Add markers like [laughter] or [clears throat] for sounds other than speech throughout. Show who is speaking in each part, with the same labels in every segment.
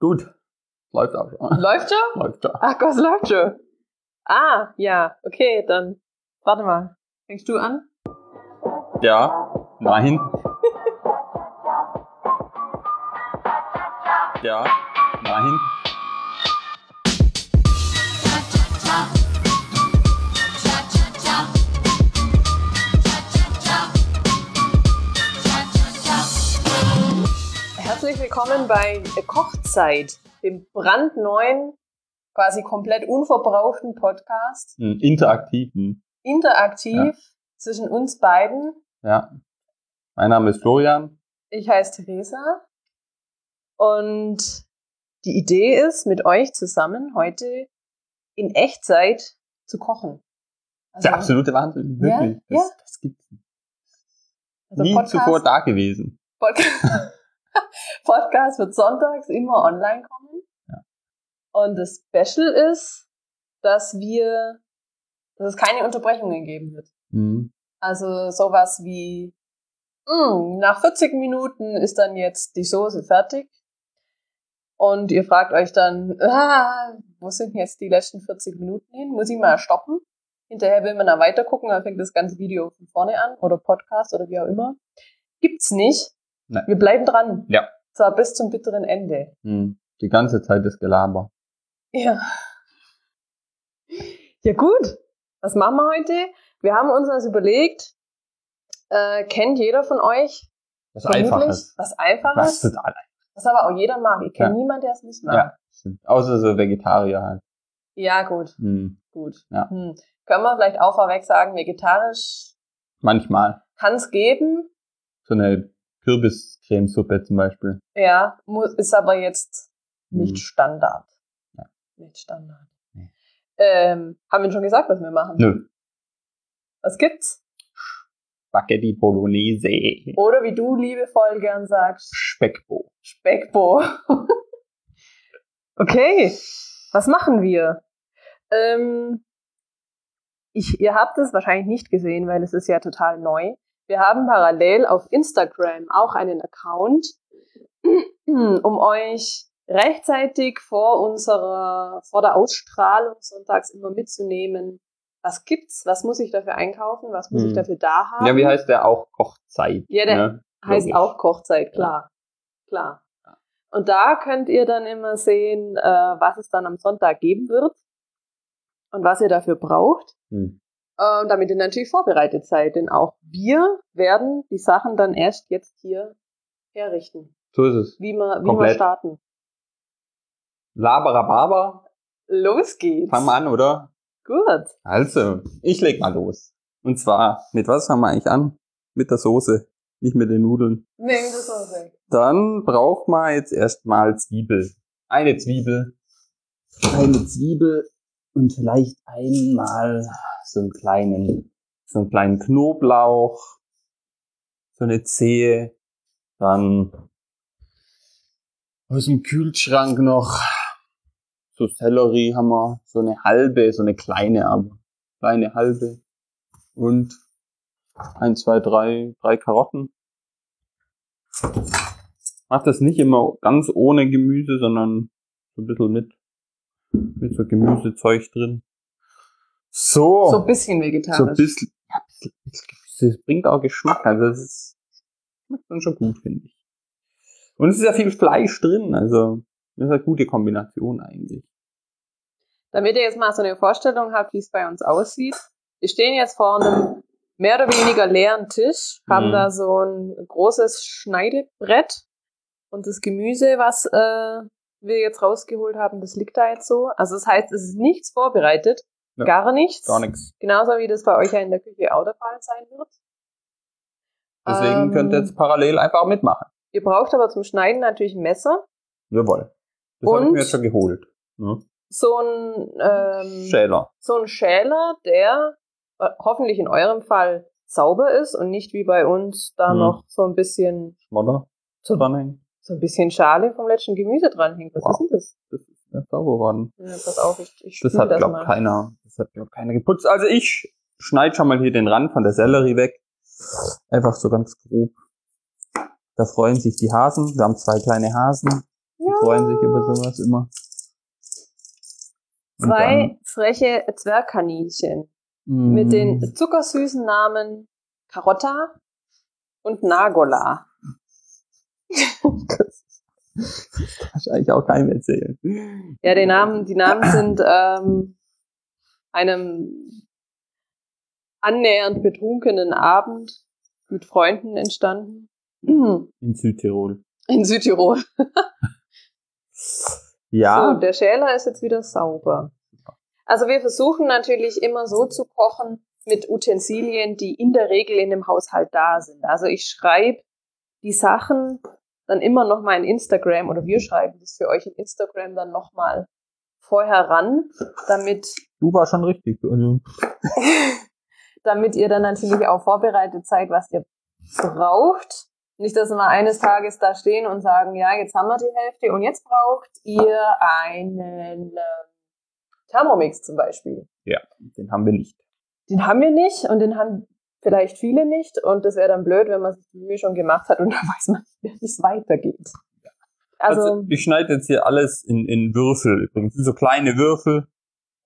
Speaker 1: Gut. Läuft auch schon.
Speaker 2: Läuft schon? [laughs]
Speaker 1: Läuft schon.
Speaker 2: Ach Gott, läuft schon. Ah, ja, okay, dann warte mal. Fängst du an?
Speaker 1: Ja. Nein. [laughs] ja. Nein.
Speaker 2: Herzlich willkommen bei Kochzeit, dem brandneuen, quasi komplett unverbrauchten Podcast.
Speaker 1: Einen interaktiven.
Speaker 2: Interaktiv
Speaker 1: Ja.
Speaker 2: zwischen uns beiden.
Speaker 1: Ja. Mein Name ist Florian.
Speaker 2: Ich heiße Theresa. Und die Idee ist, mit euch zusammen heute in Echtzeit zu kochen. Also,
Speaker 1: Der absolute Wahnsinn. Wirklich.
Speaker 2: Ja,
Speaker 1: Das,
Speaker 2: ja.
Speaker 1: das gibt's
Speaker 2: also
Speaker 1: nie
Speaker 2: Podcast,
Speaker 1: zuvor da gewesen.
Speaker 2: Podcast, [laughs] [laughs] Podcast wird sonntags immer online kommen.
Speaker 1: Ja.
Speaker 2: Und das Special ist, dass wir, dass es keine Unterbrechungen geben wird.
Speaker 1: Mhm.
Speaker 2: Also sowas wie, "Mm, nach 40 Minuten ist dann jetzt die Soße fertig. Und ihr fragt euch dann, ah, wo sind jetzt die letzten 40 Minuten hin? Muss ich mal stoppen? Hinterher will man dann weiter gucken, dann fängt das ganze Video von vorne an oder Podcast oder wie auch immer. Gibt's nicht.
Speaker 1: Nein.
Speaker 2: Wir bleiben dran.
Speaker 1: Ja.
Speaker 2: Zwar bis zum bitteren Ende.
Speaker 1: Mhm. Die ganze Zeit das Gelaber.
Speaker 2: Ja. Ja gut, was machen wir heute? Wir haben uns das überlegt, äh, kennt jeder von euch
Speaker 1: Was Einfaches.
Speaker 2: was
Speaker 1: Was
Speaker 2: Einfaches,
Speaker 1: total
Speaker 2: was aber auch jeder mag. Ich kenne
Speaker 1: Ja.
Speaker 2: niemanden, der es nicht mag.
Speaker 1: Ja, stimmt. Außer so Vegetarier halt.
Speaker 2: Ja, gut,
Speaker 1: Mhm.
Speaker 2: gut.
Speaker 1: Ja.
Speaker 2: Hm. Können wir vielleicht auch vorweg sagen, vegetarisch
Speaker 1: Manchmal.
Speaker 2: kann es geben,
Speaker 1: So eine Kürbiscremesuppe zum Beispiel.
Speaker 2: ja, ist aber jetzt nicht
Speaker 1: Mhm.
Speaker 2: Standard.
Speaker 1: Ja.
Speaker 2: Nicht Standard.
Speaker 1: Nee.
Speaker 2: Ähm, haben wir schon gesagt, was wir machen?
Speaker 1: Nö.
Speaker 2: Was gibt's?
Speaker 1: Spaghetti Bolognese.
Speaker 2: Oder wie du liebevoll gern sagst,
Speaker 1: Speckbo.
Speaker 2: Speckbo. [laughs] okay, was machen wir? Ähm, ich, ihr habt es wahrscheinlich nicht gesehen, weil es ist ja total neu. Wir haben parallel auf Instagram auch einen Account, [clears throat] um euch rechtzeitig vor unserer, vor der Ausstrahlung sonntags immer mitzunehmen. Was gibt's? Was muss ich dafür einkaufen? Was muss ich
Speaker 1: Hm.
Speaker 2: dafür da haben?
Speaker 1: Ja, wie heißt der auch? Kochzeit.
Speaker 2: Ja, der-
Speaker 1: ne?
Speaker 2: Heißt
Speaker 1: Logisch.
Speaker 2: auch Kochzeit, klar. Klar. Und da könnt ihr dann immer sehen, äh, was es dann am Sonntag geben wird und was ihr dafür braucht,
Speaker 1: Hm.
Speaker 2: Äh, damit ihr natürlich vorbereitet seid. Denn auch wir werden die Sachen dann erst jetzt hier herrichten,
Speaker 1: So ist es.
Speaker 2: wie wir, wie wir starten.
Speaker 1: Labarababa.
Speaker 2: Los geht's.
Speaker 1: Fangen wir an, oder?
Speaker 2: Gut.
Speaker 1: Also, ich leg mal los. Und zwar, mit was fangen wir eigentlich an? Mit der Soße, nicht mit den Nudeln.
Speaker 2: Nehmen wir so weg.
Speaker 1: Dann braucht man jetzt erstmal Zwiebel. Eine Zwiebel. Eine Zwiebel und vielleicht einmal so einen kleinen, so einen kleinen Knoblauch, so eine Zehe, dann aus dem Kühlschrank noch so Sellerie haben wir, so eine halbe, so eine kleine, aber kleine halbe und ein, zwei, drei, drei Karotten. Mach das nicht immer ganz ohne Gemüse, sondern so ein bisschen mit, mit so Gemüsezeug drin. So.
Speaker 2: So ein bisschen
Speaker 1: So ein
Speaker 2: vegetarisch.
Speaker 1: bisschen, ja, ein bisschen, Gemüse. Das bringt auch Geschmack. Also das ist, schmeckt dann schon gut, finde ich. Und es ist ja viel Fleisch drin, also das ist eine gute Kombination eigentlich.
Speaker 2: Damit ihr jetzt mal so eine Vorstellung habt, wie es bei uns aussieht. Wir stehen jetzt vor einem mehr oder weniger leeren Tisch, haben
Speaker 1: Mhm.
Speaker 2: da so ein großes Schneidebrett und das Gemüse, was äh, wir jetzt rausgeholt haben, das liegt da jetzt so. Also das heißt, es ist nichts vorbereitet,
Speaker 1: Ja.
Speaker 2: gar nichts.
Speaker 1: Gar nichts.
Speaker 2: Genauso wie das bei euch ja in der Küche auch der Fall sein wird.
Speaker 1: Deswegen
Speaker 2: Ähm,
Speaker 1: könnt ihr jetzt parallel einfach mitmachen.
Speaker 2: Ihr braucht aber zum Schneiden natürlich ein Messer,
Speaker 1: Jawohl. Das habe ich mir jetzt schon geholt. Ne?
Speaker 2: so ein ähm,
Speaker 1: Schäler.
Speaker 2: so ein Schäler, der äh, hoffentlich in eurem Fall sauber ist und nicht wie bei uns da
Speaker 1: Hm.
Speaker 2: noch so ein bisschen
Speaker 1: Schmodder.
Speaker 2: so,
Speaker 1: Dranhängen.
Speaker 2: so ein bisschen Schale vom letzten Gemüse dranhängt. Was
Speaker 1: Wow.
Speaker 2: ist denn das?
Speaker 1: Das ist nicht sauber worden.
Speaker 2: Ja, pass auf, ich, ich
Speaker 1: Das hat, glaub
Speaker 2: mal.
Speaker 1: keiner, das hat, glaub keiner geputzt. Also ich schneide schon mal hier den Rand von der Sellerie weg. Einfach so ganz grob. Da freuen sich die Hasen. Wir haben zwei kleine Hasen. Die freuen sich über sowas immer. Und
Speaker 2: Zwei freche Zwergkaninchen
Speaker 1: dann,
Speaker 2: mit
Speaker 1: mm,
Speaker 2: den zuckersüßen Namen Carotta und Nagola. [laughs]
Speaker 1: wahrscheinlich auch keinem erzählen.
Speaker 2: Ja, die Namen, die Namen [clears throat] sind ähm, einem annähernd betrunkenen Abend mit Freunden entstanden. In [clears throat]
Speaker 1: In Südtirol.
Speaker 2: Südtirol.
Speaker 1: Ja,
Speaker 2: So, der Schäler ist jetzt wieder sauber. Also wir versuchen natürlich immer so zu kochen mit Utensilien, die in der Regel in dem Haushalt da sind. Also ich schreibe die Sachen dann immer noch mal in Instagram oder wir schreiben das für euch in Instagram dann noch mal vorher ran, damit
Speaker 1: du war schon richtig. Also, [laughs]
Speaker 2: damit ihr dann natürlich auch vorbereitet seid, was ihr braucht. Nicht, dass wir eines Tages da stehen und sagen, ja, jetzt haben wir die Hälfte und jetzt braucht ihr einen ähm, Thermomix zum Beispiel.
Speaker 1: den haben wir nicht.
Speaker 2: Den haben wir nicht und den haben vielleicht viele nicht und das wäre dann blöd, wenn man sich die Mühe schon gemacht hat und [laughs] dann weiß man nicht, wie es weitergeht.
Speaker 1: Also,
Speaker 2: Also,
Speaker 1: ich schneide jetzt hier alles in, in Würfel übrigens. So kleine Würfel.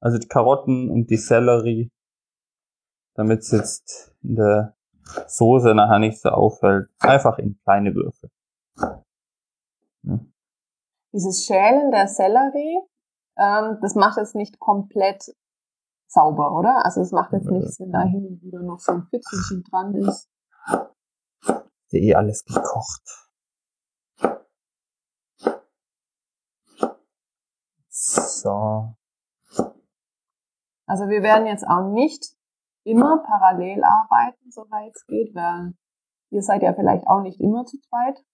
Speaker 1: Also die Karotten und die Sellerie. Damit es jetzt in der Soße nachher nicht so auffällt. Einfach in kleine Würfel.
Speaker 2: dieses Schälen der Sellerie, ähm, das macht jetzt nicht komplett sauber, oder? Also es macht jetzt nichts, wenn da hin und wieder noch so ein Pfützelchen dran ist.
Speaker 1: Ist ja eh alles gekocht. So.
Speaker 2: Also wir werden jetzt auch nicht immer parallel arbeiten, soweit es geht, weil ihr seid ja vielleicht auch nicht immer zu zweit.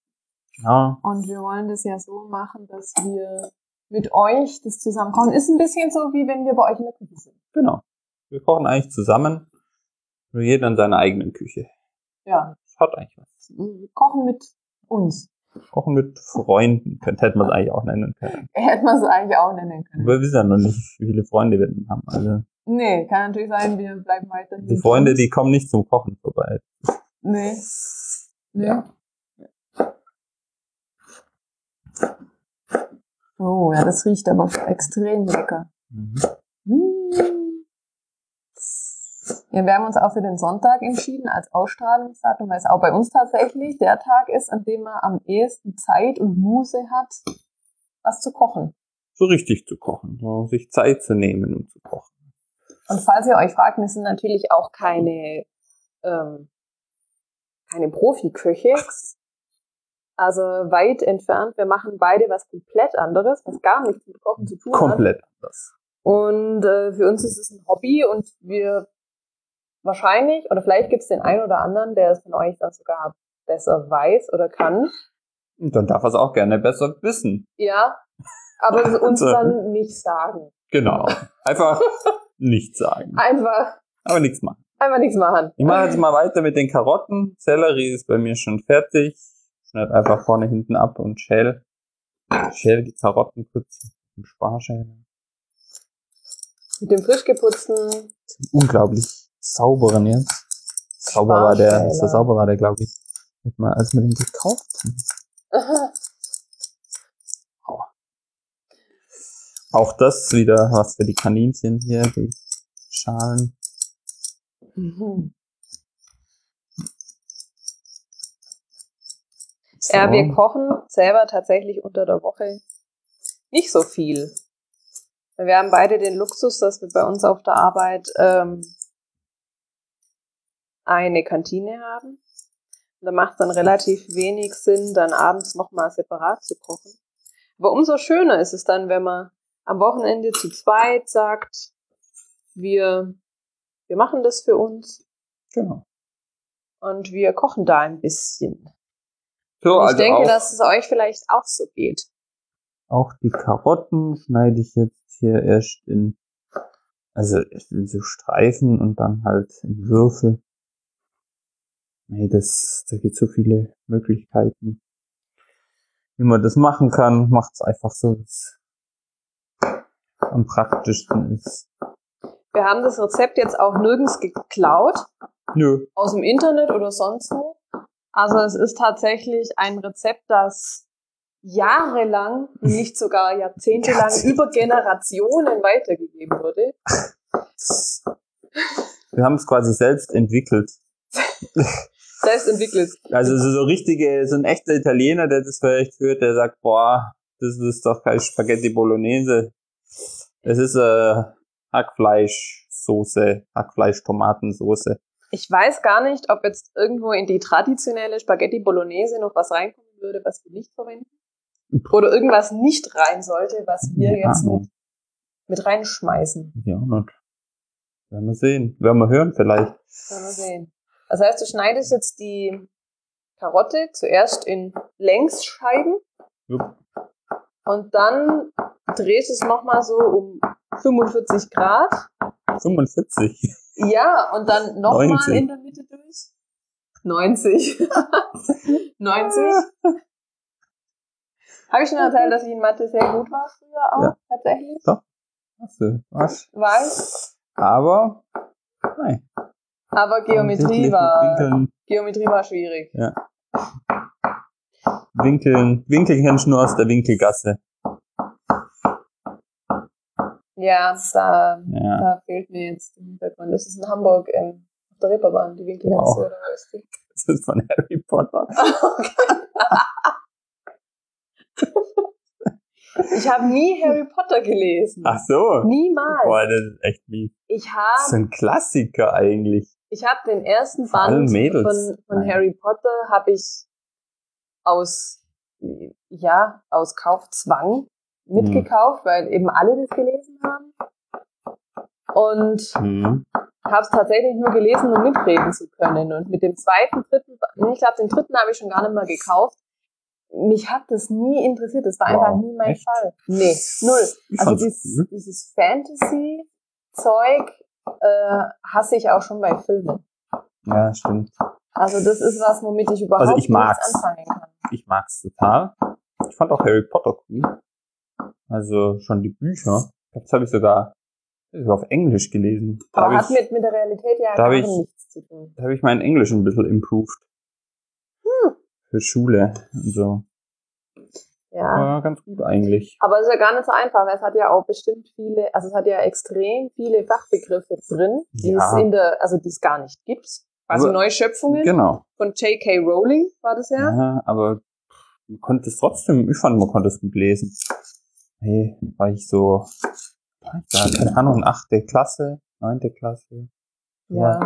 Speaker 1: Ja.
Speaker 2: Und wir wollen das ja so machen, dass wir mit euch das zusammen kochen. Ist ein bisschen so, wie wenn wir bei euch in der Küche sind.
Speaker 1: Genau. Wir kochen eigentlich zusammen. Nur jeder in seiner eigenen Küche.
Speaker 2: Ja,
Speaker 1: Das hat eigentlich was.
Speaker 2: wir kochen mit uns.
Speaker 1: Kochen mit Freunden. Könnte, hätte man es eigentlich auch nennen können. [laughs]
Speaker 2: Hätte man es eigentlich auch nennen können.
Speaker 1: Aber wir wissen ja noch nicht, wie viele Freunde wir denn haben. Also
Speaker 2: Nee, kann natürlich sein, wir bleiben weiterhin.
Speaker 1: die Freunde, die kommen nicht zum Kochen vorbei.
Speaker 2: Nee. nee.
Speaker 1: Ja.
Speaker 2: Oh, ja, das riecht aber extrem lecker.
Speaker 1: Mhm.
Speaker 2: Mm. Ja, wir haben uns auch für den Sonntag entschieden als Ausstrahlungsdatum, weil es auch bei uns tatsächlich der Tag ist, an dem man am ehesten Zeit und Muße hat, was zu kochen.
Speaker 1: So richtig zu kochen. So sich Zeit zu nehmen und zu kochen.
Speaker 2: Und falls ihr euch fragt, wir sind natürlich auch keine, ähm, keine Profiköche. Also weit entfernt. Wir machen beide was komplett anderes, was gar nichts mit Kochen zu tun hat.
Speaker 1: Komplett anders.
Speaker 2: Und äh, für uns ist es ein Hobby und wir wahrscheinlich, oder vielleicht gibt es den einen oder anderen, der es von euch dann sogar besser weiß oder kann.
Speaker 1: Und dann darf er es auch gerne besser wissen.
Speaker 2: Ja, aber es [laughs] uns dann nicht sagen.
Speaker 1: Genau. Einfach [laughs] nichts sagen.
Speaker 2: Einfach,
Speaker 1: Aber nichts machen.
Speaker 2: einfach nichts machen.
Speaker 1: Ich mache jetzt mal weiter mit den Karotten. Sellerie ist bei mir schon fertig. Schneid einfach vorne, hinten ab und schäl. Schäl die Karotten kurz im Sparschäler.
Speaker 2: Mit dem frisch geputzten
Speaker 1: Unglaublich sauberen jetzt. Sauber war der, so sauber war der, glaube ich. Mit mal, als wir den gekauft haben. Auch das wieder was für die Kaninchen hier, die Schalen.
Speaker 2: Mhm.
Speaker 1: So.
Speaker 2: Ja, wir kochen selber tatsächlich unter der Woche nicht so viel. Wir haben beide den Luxus, dass wir bei uns auf der Arbeit ähm, eine Kantine haben. Und da macht es dann relativ wenig Sinn, dann abends nochmal separat zu kochen. Aber umso schöner ist es dann, wenn man am Wochenende zu zweit sagt, wir, wir machen das für uns
Speaker 1: Genau.
Speaker 2: und wir kochen da ein bisschen.
Speaker 1: So,
Speaker 2: ich
Speaker 1: also
Speaker 2: denke, dass es euch vielleicht auch so geht.
Speaker 1: auch die Karotten schneide ich jetzt hier erst in, also erst in so Streifen und dann halt in Würfel. Nee, das, da gibt so viele Möglichkeiten, wie man das machen kann. Macht's einfach so, wie es am praktischsten ist.
Speaker 2: Wir haben das Rezept jetzt auch nirgends geklaut,
Speaker 1: Nö.
Speaker 2: aus dem Internet oder sonst wo. Also es ist tatsächlich ein Rezept, das jahrelang, [laughs] nicht sogar jahrzehntelang über Generationen weitergegeben wurde.
Speaker 1: Wir haben es quasi selbst entwickelt. [laughs]
Speaker 2: Selbst entwickelt.
Speaker 1: Also so, so richtige, so ein echter Italiener, der das vielleicht hört, der sagt, boah, das ist doch kein Spaghetti Bolognese. Es ist äh, Hackfleischsoße, Hackfleisch-Tomatensoße.
Speaker 2: Ich weiß gar nicht, ob jetzt irgendwo in die traditionelle Spaghetti Bolognese noch was reinkommen würde, was wir nicht verwenden. Oder irgendwas nicht rein sollte, was wir
Speaker 1: Ja,
Speaker 2: jetzt mit, mit reinschmeißen.
Speaker 1: Ja, und werden wir sehen. Werden wir hören vielleicht.
Speaker 2: Werden wir sehen. Das heißt, du schneidest jetzt die Karotte zuerst in Längsscheiben
Speaker 1: Jupp.
Speaker 2: und dann drehst du es nochmal so um 45 Grad.
Speaker 1: 45.
Speaker 2: Ja, und dann nochmal
Speaker 1: 90.
Speaker 2: in der Mitte durch. 90. 90. Habe ich schon erzählt, dass ich in Mathe sehr gut war früher auch,
Speaker 1: Ja.
Speaker 2: tatsächlich?
Speaker 1: Hast du, was?
Speaker 2: Weiß.
Speaker 1: Aber, nein.
Speaker 2: Aber Geometrie war,
Speaker 1: Winkeln,
Speaker 2: Geometrie war schwierig.
Speaker 1: Winkeln, Winkel kennst du nur aus der Winkelgasse.
Speaker 2: Ja, da,
Speaker 1: Ja.
Speaker 2: da fehlt mir jetzt im Hintergrund. Das ist in Hamburg ähm, auf der Reeperbahn, die Winkelgasse
Speaker 1: Wow.
Speaker 2: oder was ist die? [laughs]
Speaker 1: Das ist von Harry Potter. [laughs]
Speaker 2: Ich habe nie Harry Potter gelesen.
Speaker 1: Ach so.
Speaker 2: Niemals.
Speaker 1: Boah, das ist echt mies.
Speaker 2: Ich
Speaker 1: Das
Speaker 2: habe
Speaker 1: sind Klassiker eigentlich.
Speaker 2: Ich hab den ersten Band von, von. Harry Potter habe ich aus ja aus Kaufzwang mitgekauft, weil eben alle das gelesen haben. Und
Speaker 1: Mhm.
Speaker 2: habe es tatsächlich nur gelesen, um mitreden zu können. Und mit dem zweiten, dritten, ich glaube, den dritten habe ich schon gar nicht mal gekauft. Mich hat das nie interessiert. Das war
Speaker 1: Wow,
Speaker 2: einfach nie mein
Speaker 1: echt?
Speaker 2: Fall. Nee, null.
Speaker 1: Ich
Speaker 2: Also dieses,
Speaker 1: cool.
Speaker 2: dieses Fantasy-Zeug äh, hasse ich auch schon bei Filmen.
Speaker 1: Ja, stimmt.
Speaker 2: Also das ist was, womit ich überhaupt
Speaker 1: Also ich mag's.
Speaker 2: nichts anfangen kann.
Speaker 1: Ich mag's total. Ich fand auch Harry Potter cool. Also schon die Bücher. Das habe ich sogar sogar auf Englisch gelesen. Da
Speaker 2: Aber
Speaker 1: habe
Speaker 2: hat
Speaker 1: ich,
Speaker 2: mit, mit der Realität ja gar
Speaker 1: ich-
Speaker 2: nichts zu tun.
Speaker 1: da hab ich mein Englisch ein bisschen improved.
Speaker 2: Hm.
Speaker 1: Für Schule und so.
Speaker 2: Ja.
Speaker 1: War ganz gut eigentlich.
Speaker 2: Aber es ist ja gar nicht so einfach. Es hat ja auch bestimmt viele, also es hat ja extrem viele Fachbegriffe drin, die
Speaker 1: Ja.
Speaker 2: es in der, also die es gar nicht gibt. Also
Speaker 1: Aber-
Speaker 2: Neuschöpfungen
Speaker 1: Genau.
Speaker 2: von J.K. Rowling war das ja.
Speaker 1: Ja, aber man konnte es trotzdem, ich fand, man konnte es gut lesen. Hey, war ich so, keine Ahnung, achte Klasse, neunte Klasse.
Speaker 2: Ja.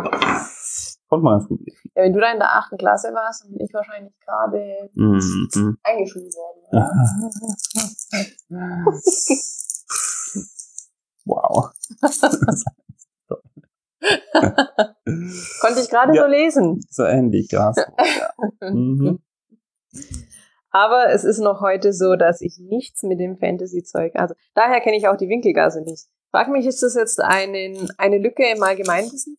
Speaker 1: Konnte man ganz gut lesen.
Speaker 2: ja. Wenn du da in der achten Klasse warst, dann bin ich wahrscheinlich gerade
Speaker 1: Mhm.
Speaker 2: eingeschult worden. [laughs]
Speaker 1: Wow. [laughs]
Speaker 2: Konnte ich gerade
Speaker 1: Ja.
Speaker 2: so lesen.
Speaker 1: So ähnlich, ja. So, [laughs] ja. Mhm.
Speaker 2: Aber es ist noch heute so, dass ich nichts mit dem Fantasy-Zeug, also daher kenne ich auch die Winkelgasse nicht. Frag mich, ist das jetzt einen, eine Lücke im Allgemeinwissen?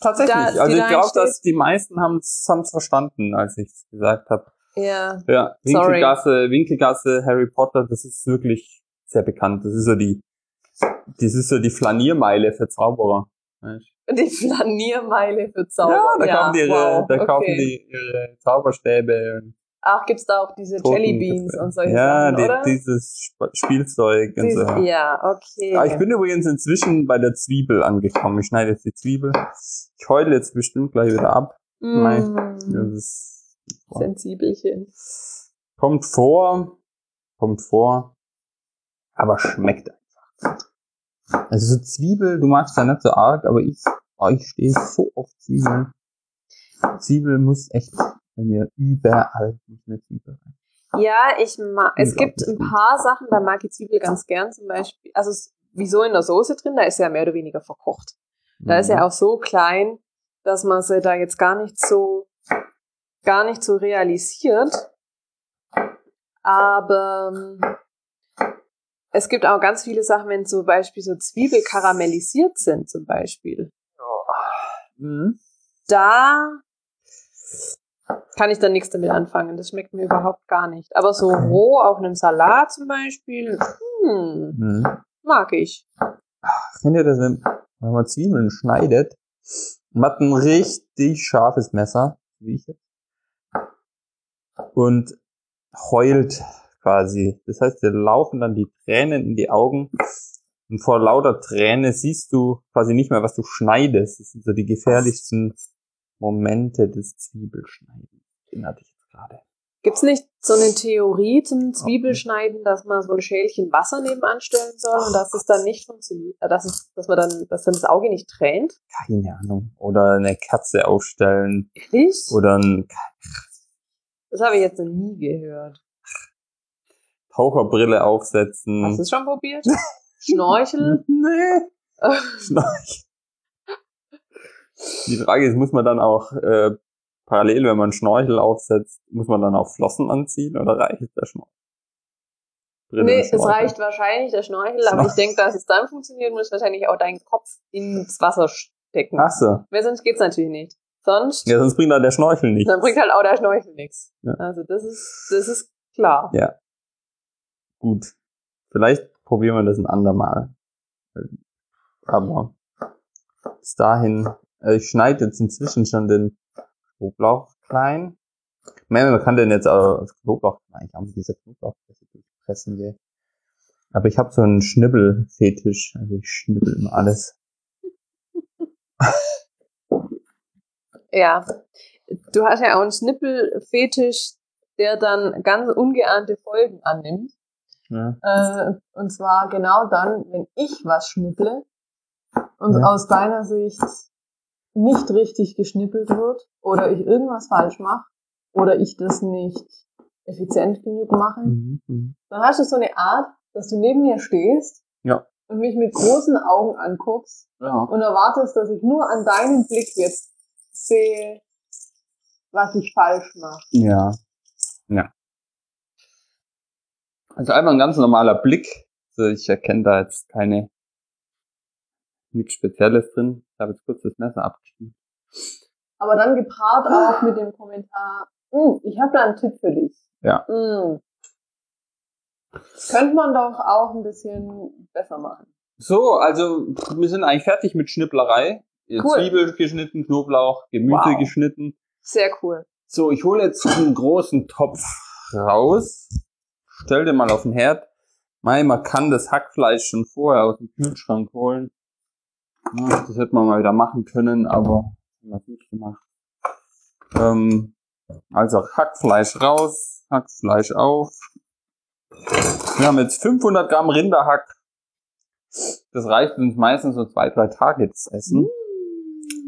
Speaker 1: Tatsächlich.
Speaker 2: Da-
Speaker 1: also ich glaube, dass die meisten haben es verstanden, als ich es gesagt habe.
Speaker 2: Ja.
Speaker 1: Ja,
Speaker 2: Sorry.
Speaker 1: Winkelgasse, Winkelgasse, Harry Potter, das ist wirklich sehr bekannt. Das ist so die, das ist so die Flaniermeile für Zauberer.
Speaker 2: Die Flaniermeile für
Speaker 1: du?
Speaker 2: Zauber.
Speaker 1: Ja, da kaufen die ihre,
Speaker 2: wow,
Speaker 1: da
Speaker 2: okay.
Speaker 1: kaufen die ihre Zauberstäbe und
Speaker 2: Ach, gibt's da auch diese
Speaker 1: Toten-
Speaker 2: Jellybeans und solche
Speaker 1: Ja,
Speaker 2: Sachen,
Speaker 1: die,
Speaker 2: oder?
Speaker 1: dieses Sp Spielzeug und so.
Speaker 2: Ja, okay.
Speaker 1: Ah, ich bin übrigens inzwischen bei der Zwiebel angekommen. Ich schneide jetzt die Zwiebel. Ich heule jetzt bestimmt gleich wieder ab. Nein.
Speaker 2: mm,
Speaker 1: Das ist,
Speaker 2: Sensibelchen.
Speaker 1: kommt vor, kommt vor, aber schmeckt einfach. Also so Zwiebel, du magst ja nicht so arg, aber ich, oh, ich stehe so auf Zwiebeln. Zwiebel muss echt bei mir überall eine Zwiebel rein.
Speaker 2: Ja, ich mag, es gibt ein paar Sachen, da mag ich Zwiebel ganz gern, zum Beispiel, also es, wieso in der Soße drin, da ist ja mehr oder weniger verkocht. Da ist ja auch so klein, dass man sie da jetzt gar nicht so, gar nicht so realisiert. Aber es gibt auch ganz viele Sachen, wenn zum Beispiel so Zwiebel karamellisiert sind, zum Beispiel.
Speaker 1: Mhm.
Speaker 2: Da kann ich dann nichts damit anfangen. Das schmeckt mir überhaupt gar nicht. Aber so roh auf einem Salat zum Beispiel, hm,
Speaker 1: Mhm.
Speaker 2: mag ich.
Speaker 1: Kennt ihr das, wenn, wenn man Zwiebeln schneidet? Man hat ein richtig scharfes Messer, wie ich jetzt, und heult quasi. Das heißt, dir laufen dann die Tränen in die Augen und vor lauter Träne siehst du quasi nicht mehr, was du schneidest. Das sind so die gefährlichsten Momente des Zwiebelschneidens. Den hatte ich jetzt gerade.
Speaker 2: Gibt's nicht so eine Theorie zum Zwiebelschneiden, dass man so ein Schälchen Wasser nebenan stellen soll und dass es dann nicht funktioniert, äh, dass, es, dass man dann, dass dann das Auge nicht tränt?
Speaker 1: Keine Ahnung. Oder eine Kerze aufstellen.
Speaker 2: Ehrlich?
Speaker 1: Oder ein
Speaker 2: Das habe ich jetzt noch nie gehört.
Speaker 1: Taucherbrille aufsetzen.
Speaker 2: Hast du es schon probiert? Schnorchel? [laughs]
Speaker 1: Nee. [laughs] Schnorch. Die Frage ist, muss man dann auch äh, parallel, wenn man Schnorchel aufsetzt, muss man dann auch Flossen anziehen oder reicht der Schnorchel? Brille
Speaker 2: nee, es reicht wahrscheinlich der Schnorchel, aber ich denke, dass es dann funktioniert, muss wahrscheinlich auch deinen Kopf ins Wasser stecken.
Speaker 1: Ach so.
Speaker 2: Weil sonst geht's natürlich nicht. Sonst,
Speaker 1: Ja, sonst bringt dann der Schnorchel nicht.
Speaker 2: dann bringt halt auch der Schnorchel nichts.
Speaker 1: Ja.
Speaker 2: Also das ist, das ist klar.
Speaker 1: Ja. Gut. Vielleicht probieren wir das ein andermal. Aber bis dahin, ich schneide jetzt inzwischen schon den Knoblauch klein. Ich man kann den jetzt auch das Knoblauch klein haben, diese Knoblauch pressen will. Aber ich habe so einen Schnibbelfetisch. Also ich schnibbel immer alles.
Speaker 2: Ja. Du hast ja auch einen Schnippelfetisch, der dann ganz ungeahnte Folgen annimmt.
Speaker 1: Ja.
Speaker 2: Äh, und zwar genau dann, wenn ich was schnipple und
Speaker 1: Ja.
Speaker 2: aus deiner Sicht nicht richtig geschnippelt wird oder ich irgendwas falsch mache oder ich das nicht effizient genug mache,
Speaker 1: Mhm. mhm.
Speaker 2: dann hast du so eine Art, dass du neben mir stehst
Speaker 1: Ja.
Speaker 2: und mich mit großen Augen anguckst
Speaker 1: Ja.
Speaker 2: und erwartest, dass ich nur an deinem Blick jetzt sehe, was ich falsch mache.
Speaker 1: Ja. Ja. Also einfach ein ganz normaler Blick. Also ich erkenne da jetzt keine nichts Spezielles drin. Ich habe jetzt kurz das Messer abgeschnitten.
Speaker 2: Aber dann gepaart auch mit dem Kommentar, "Hm, ich habe da einen Tipp für dich.
Speaker 1: Ja.
Speaker 2: Hm. Könnte man doch auch ein bisschen besser machen.
Speaker 1: So, also wir sind eigentlich fertig mit Schnipplerei.
Speaker 2: Cool.
Speaker 1: Zwiebel geschnitten, Knoblauch, Gemüse
Speaker 2: Wow.
Speaker 1: geschnitten.
Speaker 2: Sehr cool.
Speaker 1: So, ich hole jetzt einen großen Topf raus. Stell den mal auf den Herd. Mei, man kann das Hackfleisch schon vorher aus dem Kühlschrank holen. Ja, das hätte man mal wieder machen können, aber wir nicht gemacht. Ähm, also Hackfleisch raus, Hackfleisch auf. Wir haben jetzt 500 Gramm Rinderhack. Das reicht uns meistens so zwei, drei Tage zu essen.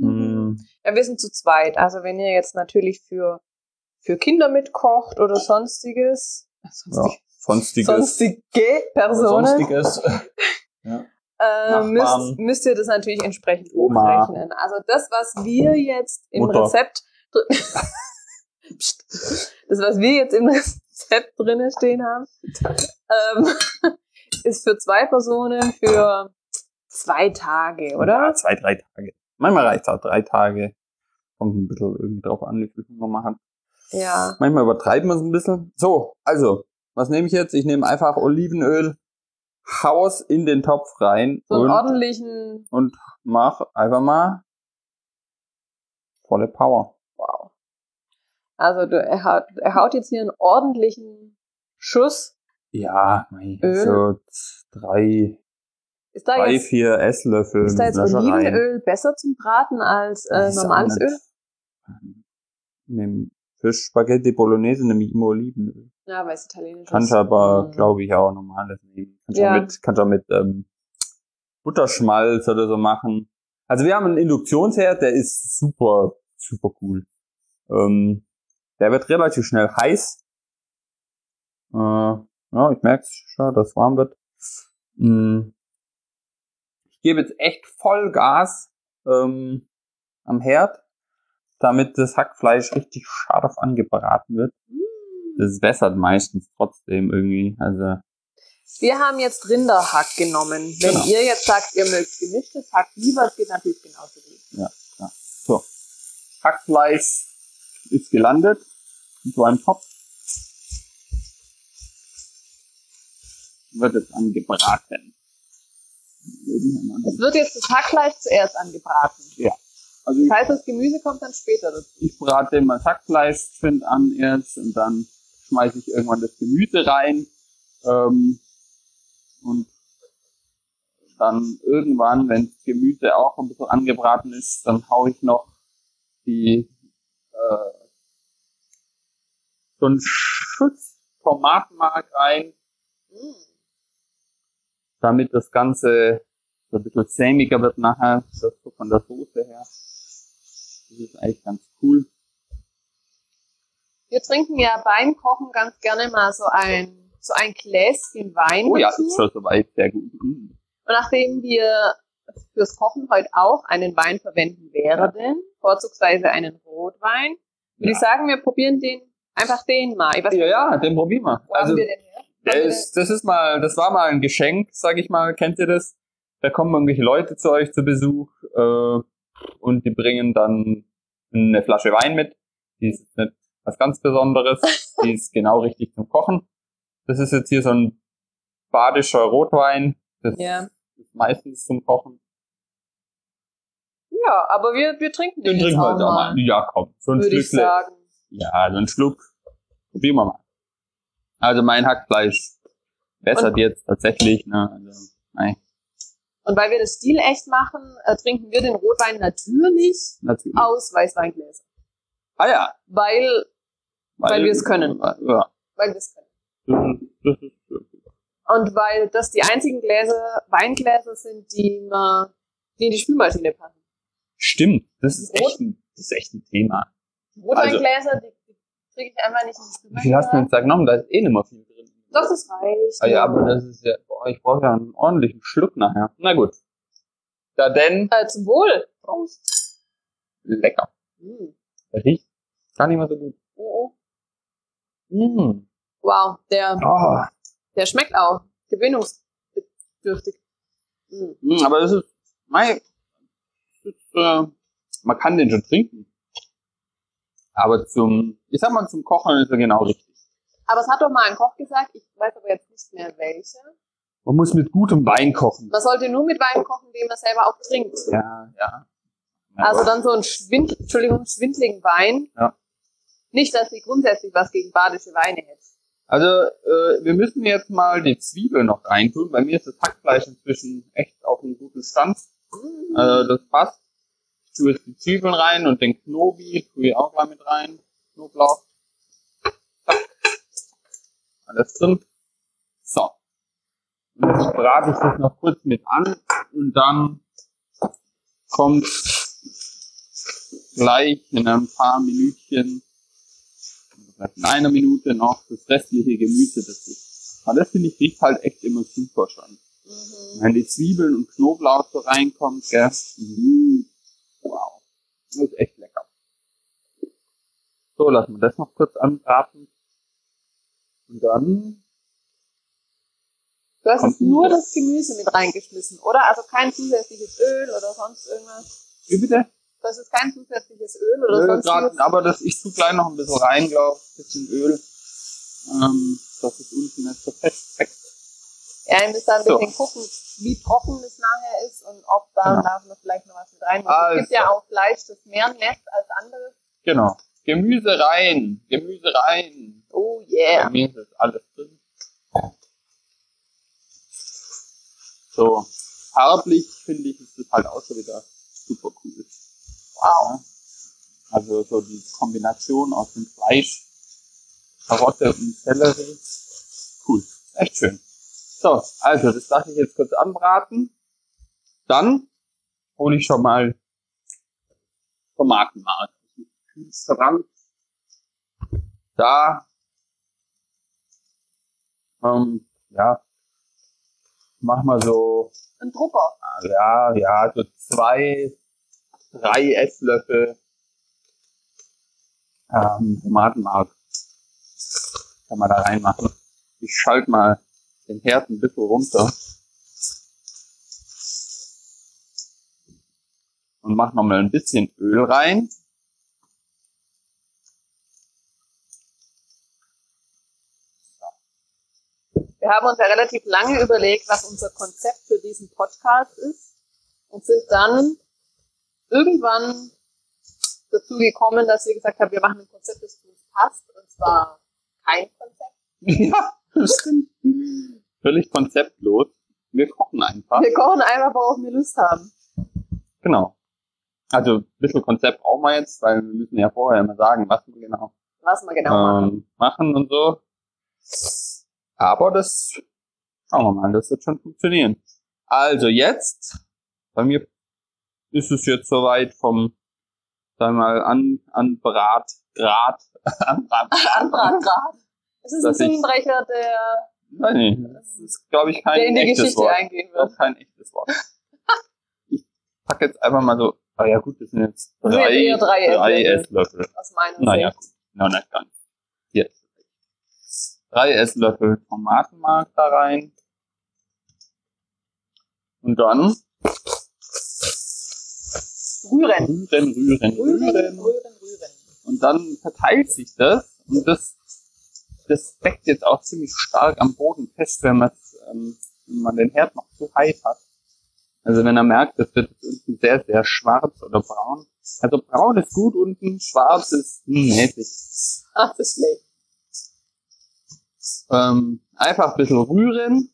Speaker 1: Mm.
Speaker 2: Ja, wir sind zu zweit. Also wenn ihr jetzt natürlich für, für Kinder mitkocht oder sonstiges,
Speaker 1: Ja,
Speaker 2: sonstige,
Speaker 1: sonstiges.
Speaker 2: sonstige Personen,
Speaker 1: Sonstiges. [laughs]
Speaker 2: äh, müsst, müsst ihr das natürlich entsprechend
Speaker 1: Oma.
Speaker 2: hochrechnen. Also das, was wir jetzt im
Speaker 1: Mutter.
Speaker 2: Rezept [laughs] das, was wir jetzt im [laughs] Rezept drinne stehen haben, ähm, [laughs] ist für zwei Personen für zwei Tage, oder?
Speaker 1: Ja, zwei, drei Tage. Manchmal reicht es auch drei Tage. Kommt ein bisschen irgendwie drauf an, wie viel Hunger man hat.
Speaker 2: Ja.
Speaker 1: Manchmal übertreiben wir es ein bisschen. So, also, was nehme ich jetzt? Ich nehme einfach Olivenöl, haus in den Topf rein
Speaker 2: So einen
Speaker 1: und,
Speaker 2: ordentlichen,
Speaker 1: und mach einfach mal volle Power.
Speaker 2: wow. Also du, er, haut, er haut jetzt hier einen ordentlichen Schuss.
Speaker 1: Ja, mei,
Speaker 2: Öl?
Speaker 1: so drei,
Speaker 2: Ist da
Speaker 1: drei,
Speaker 2: jetzt,
Speaker 1: vier Esslöffel.
Speaker 2: ist da jetzt
Speaker 1: Flasche rein.
Speaker 2: Olivenöl besser zum Braten als äh, normales. Öl?
Speaker 1: Nehm für Spaghetti Bolognese nehme ich immer Olivenöl.
Speaker 2: Ja, weil es italienisch
Speaker 1: Kannst
Speaker 2: ist.
Speaker 1: aber,
Speaker 2: Mhm.
Speaker 1: glaube ich, auch normales nehmen. Kannst
Speaker 2: Ja.
Speaker 1: auch mit, kannst auch mit ähm, Butterschmalz oder so machen. Also wir haben einen Induktionsherd, der ist super, super cool. Ähm, der wird relativ schnell heiß. Äh, ja, ich merke schon, dass es warm wird. Mm. Ich gebe jetzt echt voll Gas ähm, am Herd, damit das Hackfleisch richtig scharf angebraten wird. Das wässert meistens trotzdem irgendwie. Also
Speaker 2: Wir haben jetzt Rinderhack genommen. Wenn
Speaker 1: Genau.
Speaker 2: ihr jetzt sagt, ihr mögt gemischtes Hack lieber, es geht natürlich genauso gut.
Speaker 1: so. Hackfleisch ist gelandet in so einem Topf. Wird jetzt angebraten.
Speaker 2: Es wird jetzt das Hackfleisch zuerst angebraten.
Speaker 1: Also ich,
Speaker 2: Das heißt, das Gemüse kommt dann später dazu.
Speaker 1: ich brate immer das Hackfleisch schön an erst und dann schmeiße ich irgendwann das Gemüse rein. Ähm, und dann irgendwann, wenn das Gemüse auch ein bisschen angebraten ist, dann haue ich noch die äh, so einen Schuss Tomatenmark rein,
Speaker 2: Mm.
Speaker 1: damit das Ganze so ein bisschen sämiger wird nachher, das so von der Soße her. Das ist eigentlich ganz cool.
Speaker 2: Wir trinken ja beim Kochen ganz gerne mal so ein, so ein Gläschen Wein
Speaker 1: Oh ja,
Speaker 2: dazu.
Speaker 1: ist schon soweit sehr gut.
Speaker 2: Und nachdem wir fürs Kochen heute auch einen Wein verwenden werden, vorzugsweise einen Rotwein, würde
Speaker 1: Ja.
Speaker 2: ich sagen, wir probieren den, einfach den mal.
Speaker 1: Ja, ja, den probieren wir.
Speaker 2: wo
Speaker 1: Also,
Speaker 2: haben wir den her?
Speaker 1: Der ist, das ist mal, das war mal ein Geschenk, sag ich mal, kennt ihr das? Da kommen irgendwelche Leute zu euch zu Besuch, äh, und die bringen dann eine Flasche Wein mit. Die ist nicht was ganz Besonderes. [laughs] die ist genau richtig zum Kochen. Das ist jetzt hier so ein badischer Rotwein. Das?
Speaker 2: Ja.
Speaker 1: ist meistens zum Kochen.
Speaker 2: ja, aber wir, wir trinken den,
Speaker 1: Den trinken wir jetzt auch
Speaker 2: mal,
Speaker 1: mal. Ja, komm. So ein Schlückle. Ja, so ein Schluck. Probieren wir mal. Also mein Hackfleisch bessert jetzt tatsächlich, ne? Also, nein,
Speaker 2: Und weil wir das stilecht machen, äh, trinken wir den Rotwein natürlich
Speaker 1: natürlich.
Speaker 2: aus Weißweingläsern.
Speaker 1: Ah ja.
Speaker 2: Weil, Weil wir es können.
Speaker 1: Ja.
Speaker 2: weil wir es können.
Speaker 1: Das ist, das ist.
Speaker 2: Und weil das die einzigen Gläser, Weingläser sind, die, man, die in die Spülmaschine passen.
Speaker 1: Stimmt, das ist
Speaker 2: Rot-
Speaker 1: echt ein, das ist echt ein Thema.
Speaker 2: Rotweingläser, die, die kriege ich einfach nicht in die
Speaker 1: Wie
Speaker 2: Spülmaschine.
Speaker 1: viel hast du jetzt da genommen? Da ist eh nicht mehr viel drin.
Speaker 2: Das reicht.
Speaker 1: Ah ja, aber das ist ja, boah, ich brauche ja einen ordentlichen Schluck nachher. Na gut. Da denn,
Speaker 2: Äh, zum Wohl. Prost.
Speaker 1: lecker.
Speaker 2: Mm.
Speaker 1: Riecht gar nicht mehr so gut.
Speaker 2: Oh.
Speaker 1: Mm.
Speaker 2: Wow, der,
Speaker 1: Oh.
Speaker 2: der schmeckt auch. Gewöhnungsbedürftig. Mm.
Speaker 1: Mm, aber das ist, mei, das ist, äh, man kann den schon trinken. Aber zum, ich sag mal, zum Kochen ist er genau richtig.
Speaker 2: Aber es hat doch mal ein Koch gesagt, ich weiß aber jetzt nicht mehr welche.
Speaker 1: Man muss mit gutem Wein kochen.
Speaker 2: Man sollte nur mit Wein kochen, den man selber auch trinkt.
Speaker 1: Ja, ja.
Speaker 2: Also dann so einen Schwind, Entschuldigung, schwindligen Wein.
Speaker 1: Ja.
Speaker 2: Nicht, dass sie grundsätzlich was gegen badische Weine hätte.
Speaker 1: Also, äh, wir müssen jetzt mal die Zwiebel noch reintun. Bei mir ist das Hackfleisch inzwischen echt auf einem guten Stand.
Speaker 2: Mm.
Speaker 1: Also, das passt. Ich tue jetzt die Zwiebeln rein und den Knobi tue ich auch mal mit rein. Knoblauch. Alles drin. So. Und jetzt brate ich das noch kurz mit an und dann kommt gleich in ein paar Minütchen, vielleicht in einer Minute noch das restliche Gemüse dazu. Aber das finde ich riecht halt echt immer super schon.
Speaker 2: Mhm.
Speaker 1: Wenn die Zwiebeln und Knoblauch so reinkommt, gell? Mm, Wow. Das ist echt lecker. So, lassen wir das noch kurz anbraten. Und dann,
Speaker 2: Du hast jetzt nur
Speaker 1: ein-
Speaker 2: das Gemüse mit reingeschmissen, oder? Also kein zusätzliches Öl oder sonst irgendwas.
Speaker 1: wie bitte?
Speaker 2: Das ist kein zusätzliches Öl oder
Speaker 1: Nö,
Speaker 2: sonst
Speaker 1: grad, aber das, ich tue gleich noch ein bisschen rein, glaube ich, bisschen Öl. Ähm, dass es unten nicht so feststeckt.
Speaker 2: Ja, ihr müsst da ein
Speaker 1: So.
Speaker 2: bisschen gucken, wie trocken das nachher ist und ob da
Speaker 1: Genau.
Speaker 2: darf man vielleicht noch was mit rein.
Speaker 1: Also.
Speaker 2: Es gibt ja auch Fleisch, das mehr nässt als anderes.
Speaker 1: Genau. Gemüse rein, Gemüse rein.
Speaker 2: Oh
Speaker 1: Bei
Speaker 2: yeah.
Speaker 1: mir ist das alles drin. So, farblich finde ich, ist das halt auch so wieder super cool.
Speaker 2: Wow.
Speaker 1: Also so die Kombination aus dem Fleisch, Karotte und Sellerie. Cool. Echt schön. So, also das lasse ich jetzt kurz anbraten. Dann hole ich schon mal Tomatenmark. Kühlschrank. Da ähm, ja, mach mal so
Speaker 2: Ein Drucker.
Speaker 1: ja, ja, so zwei, drei Esslöffel ähm, Tomatenmark kann man da reinmachen. Ich schalte mal den Herd ein bisschen runter und mach noch mal ein bisschen Öl rein.
Speaker 2: Wir haben uns ja relativ lange überlegt, was unser Konzept für diesen Podcast ist und sind dann irgendwann dazu gekommen, dass wir gesagt haben, wir machen ein Konzept, das zu uns passt. Und zwar Kein Konzept.
Speaker 1: Ja, das stimmt. Völlig konzeptlos. Wir kochen einfach.
Speaker 2: Wir kochen einfach, worauf wir Lust haben.
Speaker 1: Genau. Also ein bisschen Konzept brauchen wir jetzt, weil wir müssen ja vorher immer sagen, was wir genau,
Speaker 2: Was wir genau machen.
Speaker 1: ähm, machen und so. Aber das schauen wir mal, das wird schon funktionieren. Also jetzt, bei mir ist es jetzt soweit vom, sagen wir mal, an, an Brat, Grad, [laughs] an Brat,
Speaker 2: Anbratgrad. Es ist ein Zungenbrecher, der,
Speaker 1: Nein, nee, das ist, glaube ich, kein
Speaker 2: der in die
Speaker 1: echtes
Speaker 2: Geschichte
Speaker 1: Wort.
Speaker 2: eingehen
Speaker 1: Das
Speaker 2: wird.
Speaker 1: ist kein echtes Wort. [laughs] Ich packe jetzt einfach mal so, ah ja gut, das sind jetzt drei,
Speaker 2: drei
Speaker 1: drei
Speaker 2: Esslöffel. Aus meiner
Speaker 1: Naja,
Speaker 2: Sicht.
Speaker 1: gut. Na, nicht ganz. Jetzt. Drei Esslöffel Tomatenmark da rein. Und dann
Speaker 2: Rühren.
Speaker 1: rühren, rühren,
Speaker 2: Rühren,
Speaker 1: rühren.
Speaker 2: rühren, rühren.
Speaker 1: Und dann verteilt sich das. Und das, das deckt jetzt auch ziemlich stark am Boden fest, wenn, ähm, wenn man den Herd noch zu heiß hat. Also wenn er merkt, das wird unten sehr, sehr schwarz oder braun. Also braun ist gut unten, schwarz ist mäßig.
Speaker 2: Ach, das ist schlecht.
Speaker 1: Ähm, einfach ein bisschen rühren,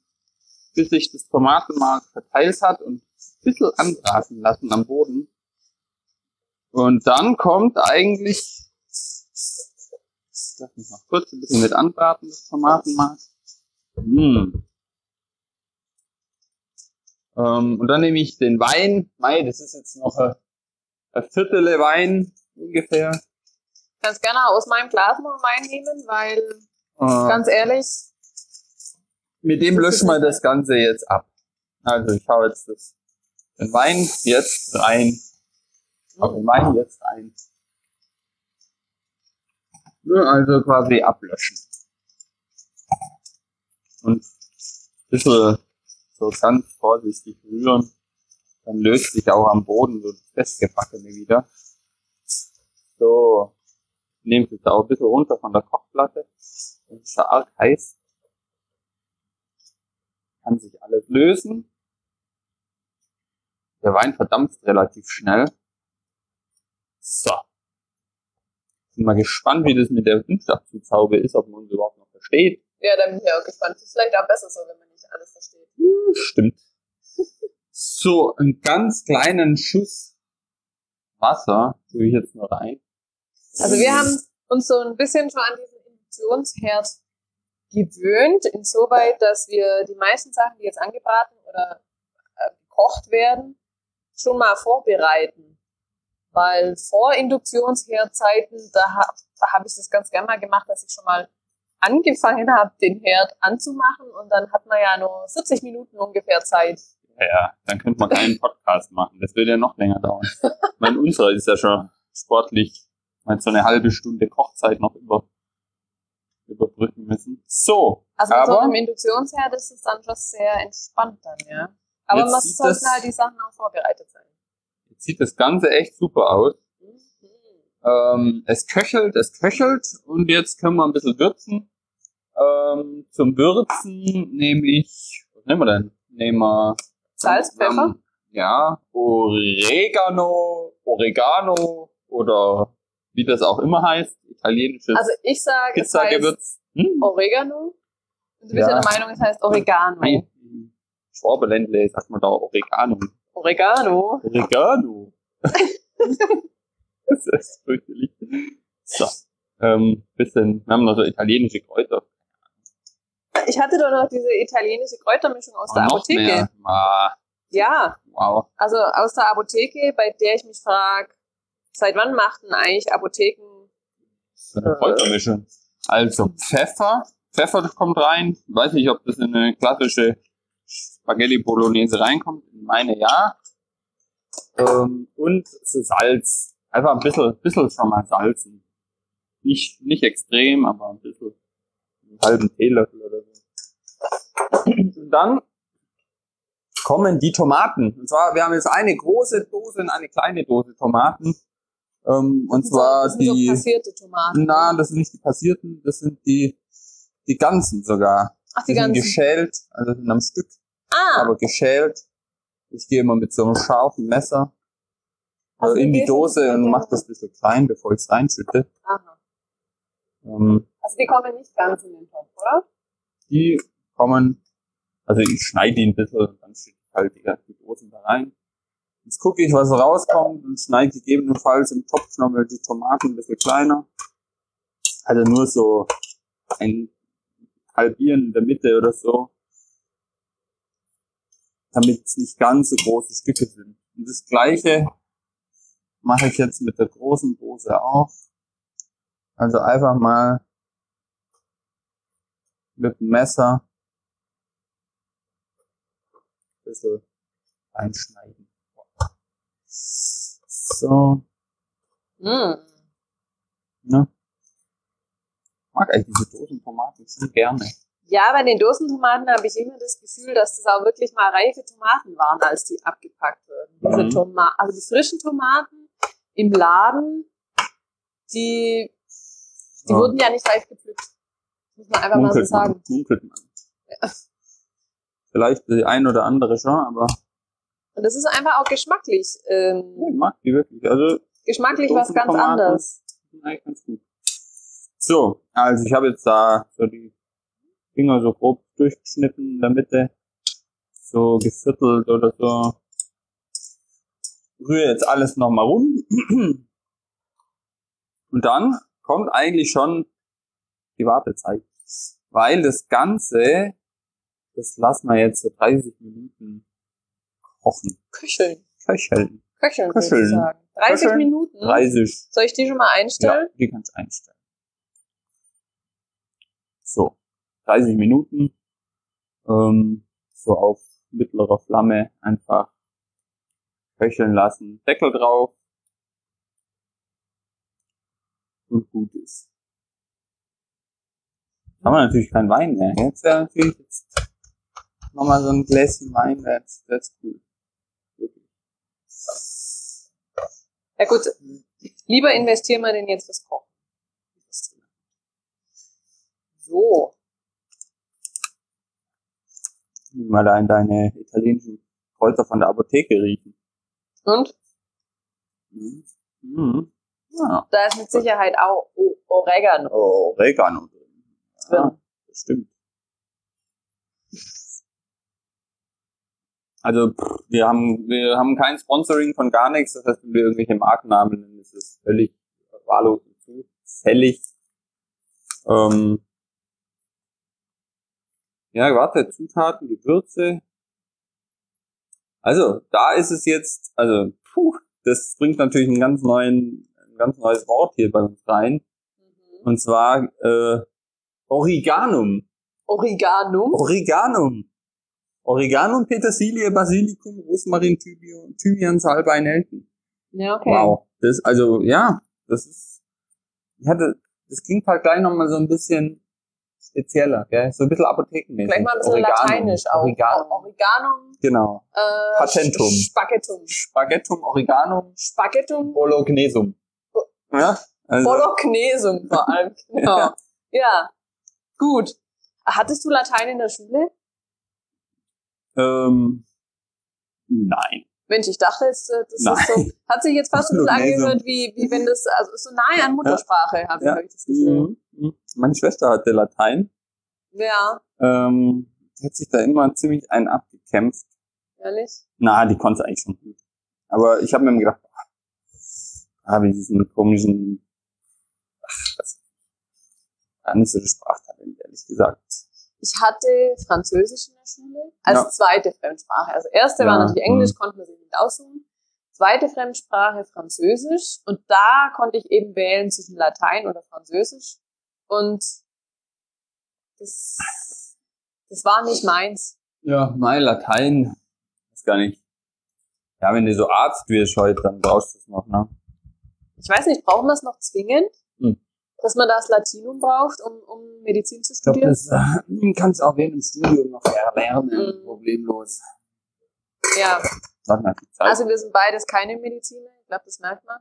Speaker 1: bis sich das Tomatenmark verteilt hat und ein bisschen anbraten lassen am Boden. Und dann kommt eigentlich, lass mich noch kurz ein bisschen mit anbraten, das Tomatenmark. Mm. Ähm, und dann nehme ich den Wein, Mei, das ist jetzt noch ein, ein Viertel Wein ungefähr.
Speaker 2: Kannst gerne aus meinem Glas noch Wein nehmen, weil,
Speaker 1: Äh,
Speaker 2: ganz ehrlich,
Speaker 1: Mit dem löschen wir das Ganze jetzt ab. Also ich hau jetzt das, den Wein jetzt rein. Hau den Wein jetzt rein. Ja, Also quasi ablöschen. Und ein bisschen so ganz vorsichtig rühren. Dann löst sich auch am Boden so das Festgebackene wieder. So. Nehmt es auch ein bisschen runter von der Kochplatte. Das ist schon arg heiß kann sich alles lösen. Der Wein verdampft relativ schnell. So. Bin mal gespannt, wie das mit der Windschaftszuzaube ist, ob man uns überhaupt noch versteht.
Speaker 2: ja, da bin ich auch gespannt. Das ist vielleicht auch besser so, wenn man nicht alles versteht.
Speaker 1: Stimmt. So, einen ganz kleinen Schuss Wasser tue ich jetzt noch rein.
Speaker 2: Also wir haben uns so ein bisschen schon an diesen Induktionsherd gewöhnt, insoweit, dass wir die meisten Sachen, die jetzt angebraten oder äh, gekocht werden, schon mal vorbereiten. Weil vor Induktionsherdzeiten, da, ha da habe ich das ganz gerne mal gemacht, dass ich schon mal angefangen habe, den Herd anzumachen und dann hat man ja nur 40 Minuten ungefähr Zeit.
Speaker 1: Ja, dann könnte man keinen Podcast machen. Das würde ja noch länger dauern. [laughs] Ich meine, unserer ist ja schon sportlich. Meine, so eine halbe Stunde Kochzeit noch über, überbrücken müssen. So,
Speaker 2: Also mit so
Speaker 1: aber
Speaker 2: einem Induktionsherd ist es dann schon sehr entspannt dann, ja. Aber man sollten
Speaker 1: das-
Speaker 2: halt die Sachen auch vorbereitet sein.
Speaker 1: jetzt sieht das Ganze echt super aus.
Speaker 2: Mhm.
Speaker 1: Ähm, es köchelt, es köchelt und jetzt können wir ein bisschen würzen. Ähm, zum Würzen nehme ich, was nehmen wir denn? Nehmen wir
Speaker 2: Salz, Pfeffer?
Speaker 1: ähm, ja, Oregano, Oregano oder wie das auch immer heißt, italienisches
Speaker 2: Also ich sage, es heißt.
Speaker 1: Hm?
Speaker 2: Oregano. Und du bist
Speaker 1: Ja.
Speaker 2: der Meinung, es heißt Oregano.
Speaker 1: Nein, Schwabeländle sagt man da Oregano.
Speaker 2: Oregano.
Speaker 1: Oregano. [laughs] das ist fürchterlich. So. Ähm, bisschen, wir haben noch so italienische Kräuter.
Speaker 2: Ich hatte doch noch diese italienische Kräutermischung aus der
Speaker 1: Und noch
Speaker 2: Apotheke.
Speaker 1: Ah,
Speaker 2: Ja,
Speaker 1: wow.
Speaker 2: also aus der Apotheke, bei der ich mich frage, seit wann machten eigentlich Apotheken
Speaker 1: eine Kräutermischung. Also Pfeffer. Pfeffer kommt rein. Weiß nicht, ob das in eine klassische Spaghetti Bolognese reinkommt. Meine ja. Ähm, und Salz. Einfach ein bisschen, bisschen schon mal salzen. Nicht, nicht extrem, aber ein bisschen. Einen halben Teelöffel oder so. Und dann kommen die Tomaten. Und zwar, wir haben jetzt eine große Dose und eine kleine Dose Tomaten. Ähm, und
Speaker 2: sind so-
Speaker 1: zwar
Speaker 2: das sind so
Speaker 1: die.
Speaker 2: passierte Tomaten.
Speaker 1: Na, das sind nicht die passierten, das sind die, die ganzen sogar.
Speaker 2: Ach, die
Speaker 1: Die sind
Speaker 2: ganzen.
Speaker 1: geschält, also sind am Stück,
Speaker 2: Ah,
Speaker 1: aber geschält. Ich gehe immer mit so einem scharfen Messer äh,
Speaker 2: Also
Speaker 1: in die Dose und mach das ein bisschen klein, bevor ich es reinschütte.
Speaker 2: aha.
Speaker 1: Ähm,
Speaker 2: Also die kommen nicht ganz in den Topf, oder?
Speaker 1: die kommen, also ich schneide die ein bisschen, dann schicke ich halt die, die Dosen da rein. Jetzt gucke ich, was rauskommt und schneide gegebenenfalls im Topf nochmal die Tomaten ein bisschen kleiner. Also nur so ein Halbieren in der Mitte oder so. Damit es nicht ganz so große Stücke sind. Und das gleiche mache ich jetzt mit der großen Dose auch. Also einfach mal mit dem Messer ein bisschen einschneiden. So,
Speaker 2: Mm.
Speaker 1: ne? Ich mag eigentlich diese Dosentomaten schon gerne.
Speaker 2: Ja, bei den Dosentomaten habe ich immer das Gefühl, dass das auch wirklich mal reife Tomaten waren, als die abgepackt wurden. Diese
Speaker 1: Mhm.
Speaker 2: Toma also die frischen Tomaten im Laden, die, die
Speaker 1: Ja.
Speaker 2: wurden ja nicht reif gepflückt. Muss man einfach mal so
Speaker 1: Munkelt man,
Speaker 2: sagen.
Speaker 1: munkelt man. Vielleicht die ein oder andere schon, aber
Speaker 2: Und das ist einfach auch geschmacklich. Ähm,
Speaker 1: ich mag die wirklich. Also
Speaker 2: geschmacklich was ganz
Speaker 1: Dosentomaten
Speaker 2: anderes.
Speaker 1: eigentlich ganz gut. So, also ich habe jetzt da so die Finger so grob durchgeschnitten in der Mitte, so geviertelt oder so. Rühre jetzt alles nochmal rum. Und dann kommt eigentlich schon die Wartezeit. Weil das Ganze, das lassen wir jetzt so 30 Minuten kochen.
Speaker 2: Köcheln.
Speaker 1: Köcheln.
Speaker 2: Köcheln, würde ich
Speaker 1: Köcheln.
Speaker 2: sagen. 30
Speaker 1: Köcheln.
Speaker 2: Minuten.
Speaker 1: 30
Speaker 2: Soll ich die schon mal
Speaker 1: Ja,
Speaker 2: einstellen?
Speaker 1: die kannst du einstellen. So, 30 Minuten. Ähm, so auf mittlerer Flamme einfach köcheln lassen. Deckel drauf. Und gut ist. Haben wir natürlich keinen Wein mehr. Jetzt wäre natürlich jetzt nochmal so ein Gläschen Wein, that's, that's cool. Wirklich.
Speaker 2: Ja gut, lieber investieren wir denn jetzt fürs Kochen. So.
Speaker 1: Mal da in deine italienischen Kräuter von der Apotheke riechen.
Speaker 2: Und
Speaker 1: Mhm. Mhm. Ja.
Speaker 2: da ist mit Sicherheit auch Oregano
Speaker 1: Oregano drin. Ja,
Speaker 2: drin.
Speaker 1: das stimmt. Also pff, wir haben wir haben kein Sponsoring von gar nichts, das heißt, wenn wir irgendwelche Markennamen nennen, ist es völlig wahllos und zufällig. Ähm, ja, warte, Zutaten, Gewürze. Also, da ist es jetzt, also, puh, das bringt natürlich einen ganz neuen, ein ganz neues Wort hier bei uns rein.
Speaker 2: Mhm.
Speaker 1: Und zwar äh, Origanum.
Speaker 2: Oregano.
Speaker 1: Origanum. Origanum, Petersilie, Basilikum, Rosmarin, Thymian, Thymian Salbei, Nelken.
Speaker 2: Ja, okay.
Speaker 1: Wow. Das, also, ja, das ist, ich hatte, das klingt halt gleich nochmal so ein bisschen spezieller, gell? So ein bisschen apothekenmäßig.
Speaker 2: Vielleicht mal ein bisschen
Speaker 1: Oreganum.
Speaker 2: lateinisch auch.
Speaker 1: Oreganum.
Speaker 2: Oregano.
Speaker 1: Genau.
Speaker 2: Äh,
Speaker 1: Patentum.
Speaker 2: Spaghettum.
Speaker 1: Spaghettum, Origanum,
Speaker 2: Spaghettum.
Speaker 1: Bolognesum. Ja? Also,
Speaker 2: Bolognese vor allem. [laughs] Genau.
Speaker 1: Ja.
Speaker 2: ja. Gut. Hattest du Latein in der Schule?
Speaker 1: Ähm, nein.
Speaker 2: Mensch, ich dachte jetzt, äh, das
Speaker 1: Nein.
Speaker 2: ist so, hat sich jetzt fast so [laughs] ein bisschen
Speaker 1: Bolognese.
Speaker 2: angehört, wie, wie wenn das, also so nahe an Muttersprache, habe
Speaker 1: Ja.
Speaker 2: ich das Gefühl.
Speaker 1: Mhm. Mhm. Meine Schwester hatte Latein.
Speaker 2: Ja,
Speaker 1: Ähm, die hat sich da immer ziemlich einen abgekämpft.
Speaker 2: ehrlich.
Speaker 1: Na, die konnte eigentlich schon gut. Aber ich habe mir gedacht, ah, wie diesen komischen, ach, das war nicht so das Sprachtalent, ehrlich gesagt.
Speaker 2: Ich hatte Französisch in der Schule als
Speaker 1: Ja.
Speaker 2: zweite Fremdsprache. Also erste war
Speaker 1: Ja,
Speaker 2: natürlich Englisch,
Speaker 1: mhm.
Speaker 2: konnte man sich nicht aussuchen. Zweite Fremdsprache Französisch. Und da konnte ich eben wählen zwischen Latein oder Französisch. Und das, das war nicht meins.
Speaker 1: Ja, mein Latein, ist gar nicht. Ja, wenn du so Arzt wirst heute, dann brauchst du es noch, ne?
Speaker 2: Ich weiß nicht, brauchen wir es noch zwingend? Dass man das Latinum braucht, um, um Medizin zu
Speaker 1: Ich glaube,
Speaker 2: studieren?
Speaker 1: das äh, kannst auch während dem Studium noch erlernen,
Speaker 2: Mhm.
Speaker 1: problemlos.
Speaker 2: ja. Also wir sind beides keine Mediziner. Ich glaube, das merkt man.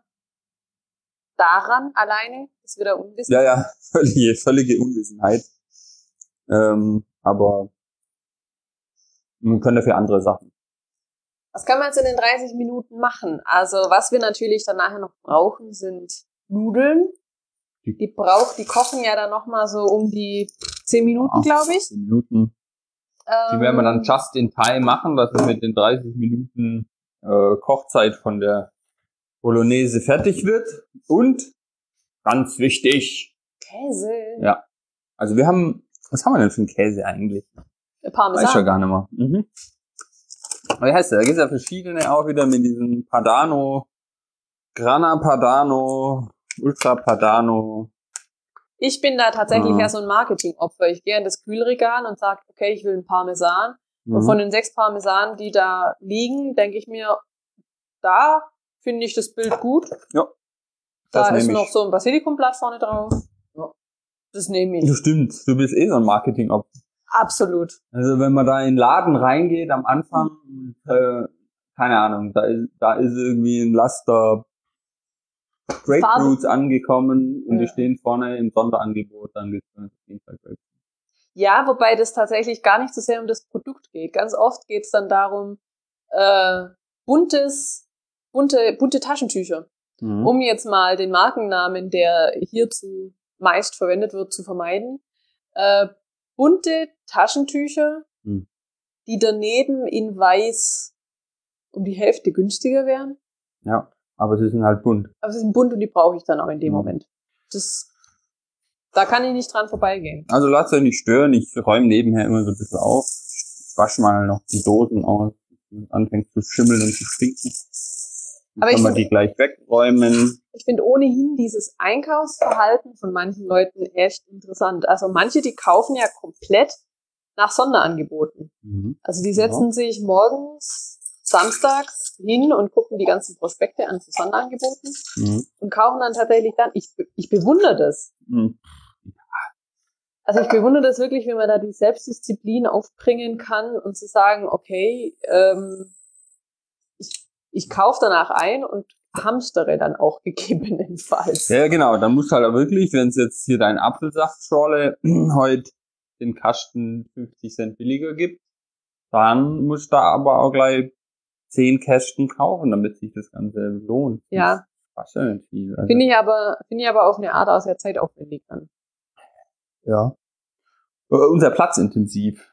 Speaker 2: Daran alleine, wir da unwissen.
Speaker 1: Ja, ja, [laughs] völlige, völlige Unwissenheit. Ähm, aber man können dafür andere Sachen.
Speaker 2: Was können wir jetzt in den 30 Minuten machen? Also was wir natürlich dann nachher noch brauchen, sind Nudeln. Die braucht, die kochen ja dann nochmal so um die 10 Minuten, glaube ich.
Speaker 1: 10 Minuten. Die werden wir dann
Speaker 2: Ähm,
Speaker 1: just in time machen, dass es mit den 30 Minuten äh, Kochzeit von der Bolognese fertig wird. Und ganz wichtig,
Speaker 2: Käse.
Speaker 1: Ja. also wir haben, was haben wir denn für einen Käse eigentlich? Weiß ich ja
Speaker 2: Parmesan.
Speaker 1: gar nicht mehr. Mhm. Wie heißt der? Da gibt es ja verschiedene auch wieder mit diesem Padano, Grana Padano, Ultra Padano.
Speaker 2: Ich bin da tatsächlich ja so ein Marketingopfer. Ich gehe in das Kühlregal und sage, okay, ich will einen Parmesan. Und
Speaker 1: Mhm.
Speaker 2: von den sechs Parmesanen, die da liegen, denke ich mir, da finde ich das Bild gut.
Speaker 1: Ja.
Speaker 2: Da
Speaker 1: Das
Speaker 2: ist
Speaker 1: nehm
Speaker 2: noch
Speaker 1: ich.
Speaker 2: so ein Basilikumblatt vorne drauf.
Speaker 1: Ja.
Speaker 2: Das nehme ich.
Speaker 1: stimmt, du bist eh so ein marketing -Opfer.
Speaker 2: Absolut.
Speaker 1: Also wenn man da in den Laden reingeht am Anfang, äh, keine Ahnung, da ist, da ist irgendwie ein Laster Grapefruits angekommen und die
Speaker 2: Ja.
Speaker 1: stehen vorne im Sonderangebot, dann gibt's auf jeden Fall Grapefruits.
Speaker 2: Ja, wobei das tatsächlich gar nicht so sehr um das Produkt geht. Ganz oft geht es dann darum, äh, buntes, bunte, bunte Taschentücher.
Speaker 1: Mhm.
Speaker 2: Um jetzt mal den Markennamen, der hierzu meist verwendet wird, zu vermeiden. Äh, bunte Taschentücher,
Speaker 1: Hm.
Speaker 2: die daneben in weiß um die Hälfte günstiger wären.
Speaker 1: Ja, aber sie sind halt bunt.
Speaker 2: Aber sie sind bunt und die brauche ich dann auch in dem
Speaker 1: Mhm.
Speaker 2: Moment. Das, da kann ich nicht dran vorbeigehen.
Speaker 1: Also lasst euch nicht stören, ich räume nebenher immer so ein bisschen auf. Ich wasche mal noch die Dosen aus, anfängt zu schimmeln und zu stinken. Dann
Speaker 2: Aber ich
Speaker 1: kann man
Speaker 2: find-
Speaker 1: die gleich wegräumen.
Speaker 2: Ich finde ohnehin dieses Einkaufsverhalten von manchen Leuten echt interessant. Also manche, die kaufen ja komplett nach Sonderangeboten.
Speaker 1: Mhm.
Speaker 2: Also die setzen sich morgens, samstags hin und gucken die ganzen Prospekte an zu Sonderangeboten
Speaker 1: Mhm.
Speaker 2: und kaufen dann tatsächlich dann. Ich, ich bewundere das.
Speaker 1: Mhm.
Speaker 2: Also ich bewundere das wirklich, wie man da die Selbstdisziplin aufbringen kann und zu sagen, okay, ähm, ich, ich kaufe danach ein und hamstere dann auch [laughs] gegebenenfalls.
Speaker 1: Ja, genau. Dann musst du halt auch wirklich, wenn es jetzt hier dein Apfelsaftschorle [clears throat] heute den Kasten 50 Cent billiger gibt, dann musst du da aber auch gleich 10 Kästen kaufen, damit sich das Ganze lohnt.
Speaker 2: Ja.
Speaker 1: Nicht viel. Also,
Speaker 2: Finde ich aber, finde ich aber auf eine Art auch sehr zeitaufwendig an.
Speaker 1: ja. Äh, unser Platzintensiv.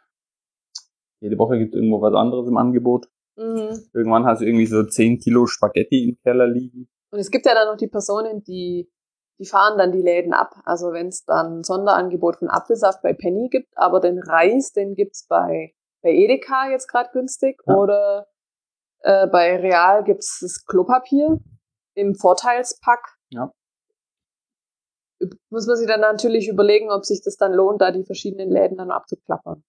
Speaker 1: Jede Woche gibt es irgendwo was anderes im Angebot.
Speaker 2: Mhm.
Speaker 1: Irgendwann hast du irgendwie so 10 Kilo Spaghetti im Keller liegen.
Speaker 2: Und es gibt ja dann noch die Personen, die, die fahren dann die Läden ab. Also wenn es dann ein Sonderangebot von Apfelsaft bei Penny gibt, aber den Reis, den gibt's bei, bei Edeka jetzt gerade günstig.
Speaker 1: Ja.
Speaker 2: Oder äh, bei Real gibt's das Klopapier im Vorteilspack.
Speaker 1: Ja.
Speaker 2: Muss man sich dann natürlich überlegen, ob sich das dann lohnt, da die verschiedenen Läden dann abzuklappern.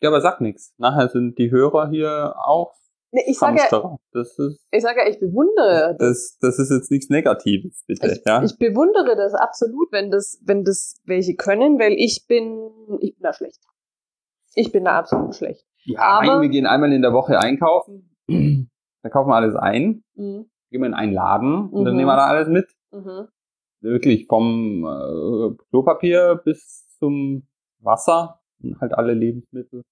Speaker 1: Ja, aber sag nix. Nachher sind die Hörer hier auch
Speaker 2: Nee, ich sage ja.
Speaker 1: Das ist,
Speaker 2: ich sage ja, ich bewundere
Speaker 1: das, das ist jetzt nichts Negatives, bitte.
Speaker 2: Ich,
Speaker 1: ja?
Speaker 2: ich bewundere das absolut, wenn das, wenn das welche können, weil ich bin, ich bin da schlecht. Ich bin da absolut schlecht.
Speaker 1: Ja,
Speaker 2: Aber-
Speaker 1: mein, wir gehen einmal in der Woche einkaufen. Da kaufen wir alles ein.
Speaker 2: Mhm.
Speaker 1: Gehen wir in einen Laden und dann
Speaker 2: Mhm.
Speaker 1: nehmen wir da alles mit.
Speaker 2: Mhm.
Speaker 1: Wirklich vom äh, Klopapier bis zum Wasser und halt alle Lebensmittel.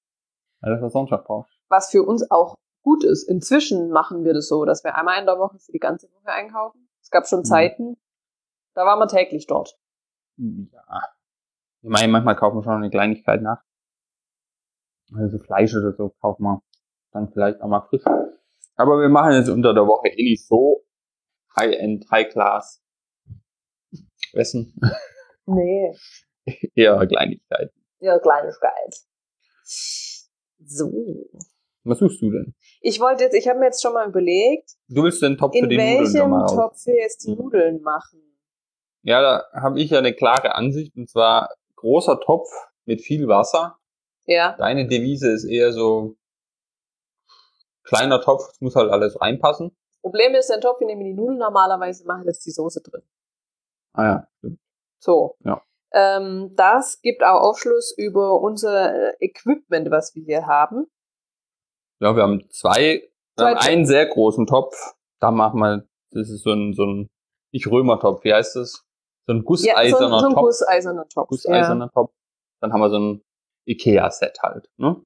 Speaker 1: Alles, was sonst braucht.
Speaker 2: Was für uns auch gut ist. Inzwischen machen wir das so, dass wir einmal in der Woche für die ganze Woche einkaufen. Es gab schon
Speaker 1: Mhm.
Speaker 2: Zeiten, da waren wir täglich dort.
Speaker 1: Ja. Ich meine, manchmal kaufen wir schon eine Kleinigkeit nach. Also Fleisch oder so kaufen wir dann vielleicht auch mal frisch. Aber wir machen jetzt unter der Woche eh nicht so High-End, High-Class Essen. [laughs]
Speaker 2: Nee, [laughs]
Speaker 1: Eher Kleinigkeiten.
Speaker 2: ja, Kleinigkeit. So.
Speaker 1: Was suchst du denn?
Speaker 2: Ich wollte jetzt, ich habe mir jetzt schon mal überlegt,
Speaker 1: Du willst den Topf für
Speaker 2: in
Speaker 1: die Nudeln
Speaker 2: welchem
Speaker 1: nochmal aus.
Speaker 2: Topf wir jetzt die
Speaker 1: Mhm.
Speaker 2: Nudeln machen.
Speaker 1: Ja, da habe ich ja eine klare Ansicht und zwar großer Topf mit viel Wasser.
Speaker 2: Ja.
Speaker 1: Deine Devise ist eher so kleiner Topf, es muss halt alles reinpassen.
Speaker 2: Problem ist, der Topf, in dem wir die Nudeln normalerweise machen, ist die Soße drin.
Speaker 1: Ah ja, stimmt.
Speaker 2: So.
Speaker 1: Ja.
Speaker 2: Ähm, das gibt auch Aufschluss über unser äh, Equipment, was wir hier haben.
Speaker 1: Ja, wir haben zwei, wir haben
Speaker 2: Zwei-
Speaker 1: einen sehr großen Topf. Da machen wir, das ist so ein, so ein, nicht Römertopf, wie heißt das? So ein
Speaker 2: Ja, so,
Speaker 1: gusseiserner
Speaker 2: ein- so ein
Speaker 1: Topf.
Speaker 2: gusseiserner Topf.
Speaker 1: Gusseiserner Topf. Dann haben wir so ein Ikea-Set halt, ne?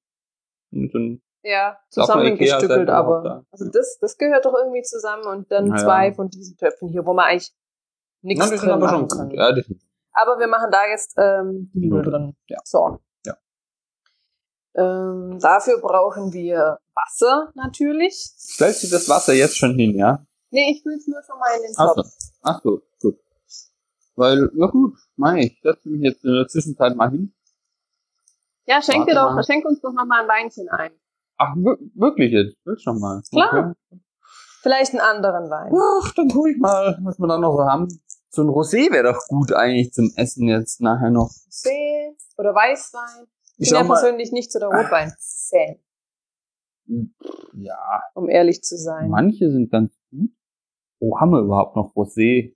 Speaker 1: Und so ein,
Speaker 2: Ja, zusammengestückelt, aber.
Speaker 1: da.
Speaker 2: Also das, das gehört doch irgendwie zusammen und dann
Speaker 1: Na ja.
Speaker 2: zwei von diesen Töpfen hier, wo man eigentlich nichts
Speaker 1: sind
Speaker 2: drin
Speaker 1: aber
Speaker 2: machen
Speaker 1: gut. Ja,
Speaker 2: Aber wir machen da jetzt ähm, die Null drin.
Speaker 1: Ja.
Speaker 2: So.
Speaker 1: Ja.
Speaker 2: Ähm, dafür brauchen wir Wasser natürlich.
Speaker 1: Stellst du das Wasser jetzt schon hin, ja?
Speaker 2: Nee, ich will es nur schon mal in den
Speaker 1: Ach
Speaker 2: Topf.
Speaker 1: so. Ach so, gut. Weil, ja gut, mei, ich setze mich jetzt in der Zwischenzeit mal hin.
Speaker 2: Ja, schenk dir doch,
Speaker 1: mal.
Speaker 2: schenk uns doch noch mal ein Weinchen ein.
Speaker 1: Ach, wir- wirklich jetzt? Willst schon mal?
Speaker 2: Klar.
Speaker 1: Okay.
Speaker 2: Vielleicht einen anderen Wein.
Speaker 1: Ach, dann guck ich mal, was wir da noch so haben. So ein Rosé wäre doch gut eigentlich zum Essen jetzt nachher noch.
Speaker 2: Rosé oder Weißwein. Ich
Speaker 1: Ich
Speaker 2: bin ja persönlich nicht so der Rotwein-Fan,
Speaker 1: Ja,
Speaker 2: um ehrlich zu sein.
Speaker 1: manche sind ganz gut. Oh, haben wir überhaupt noch Rosé?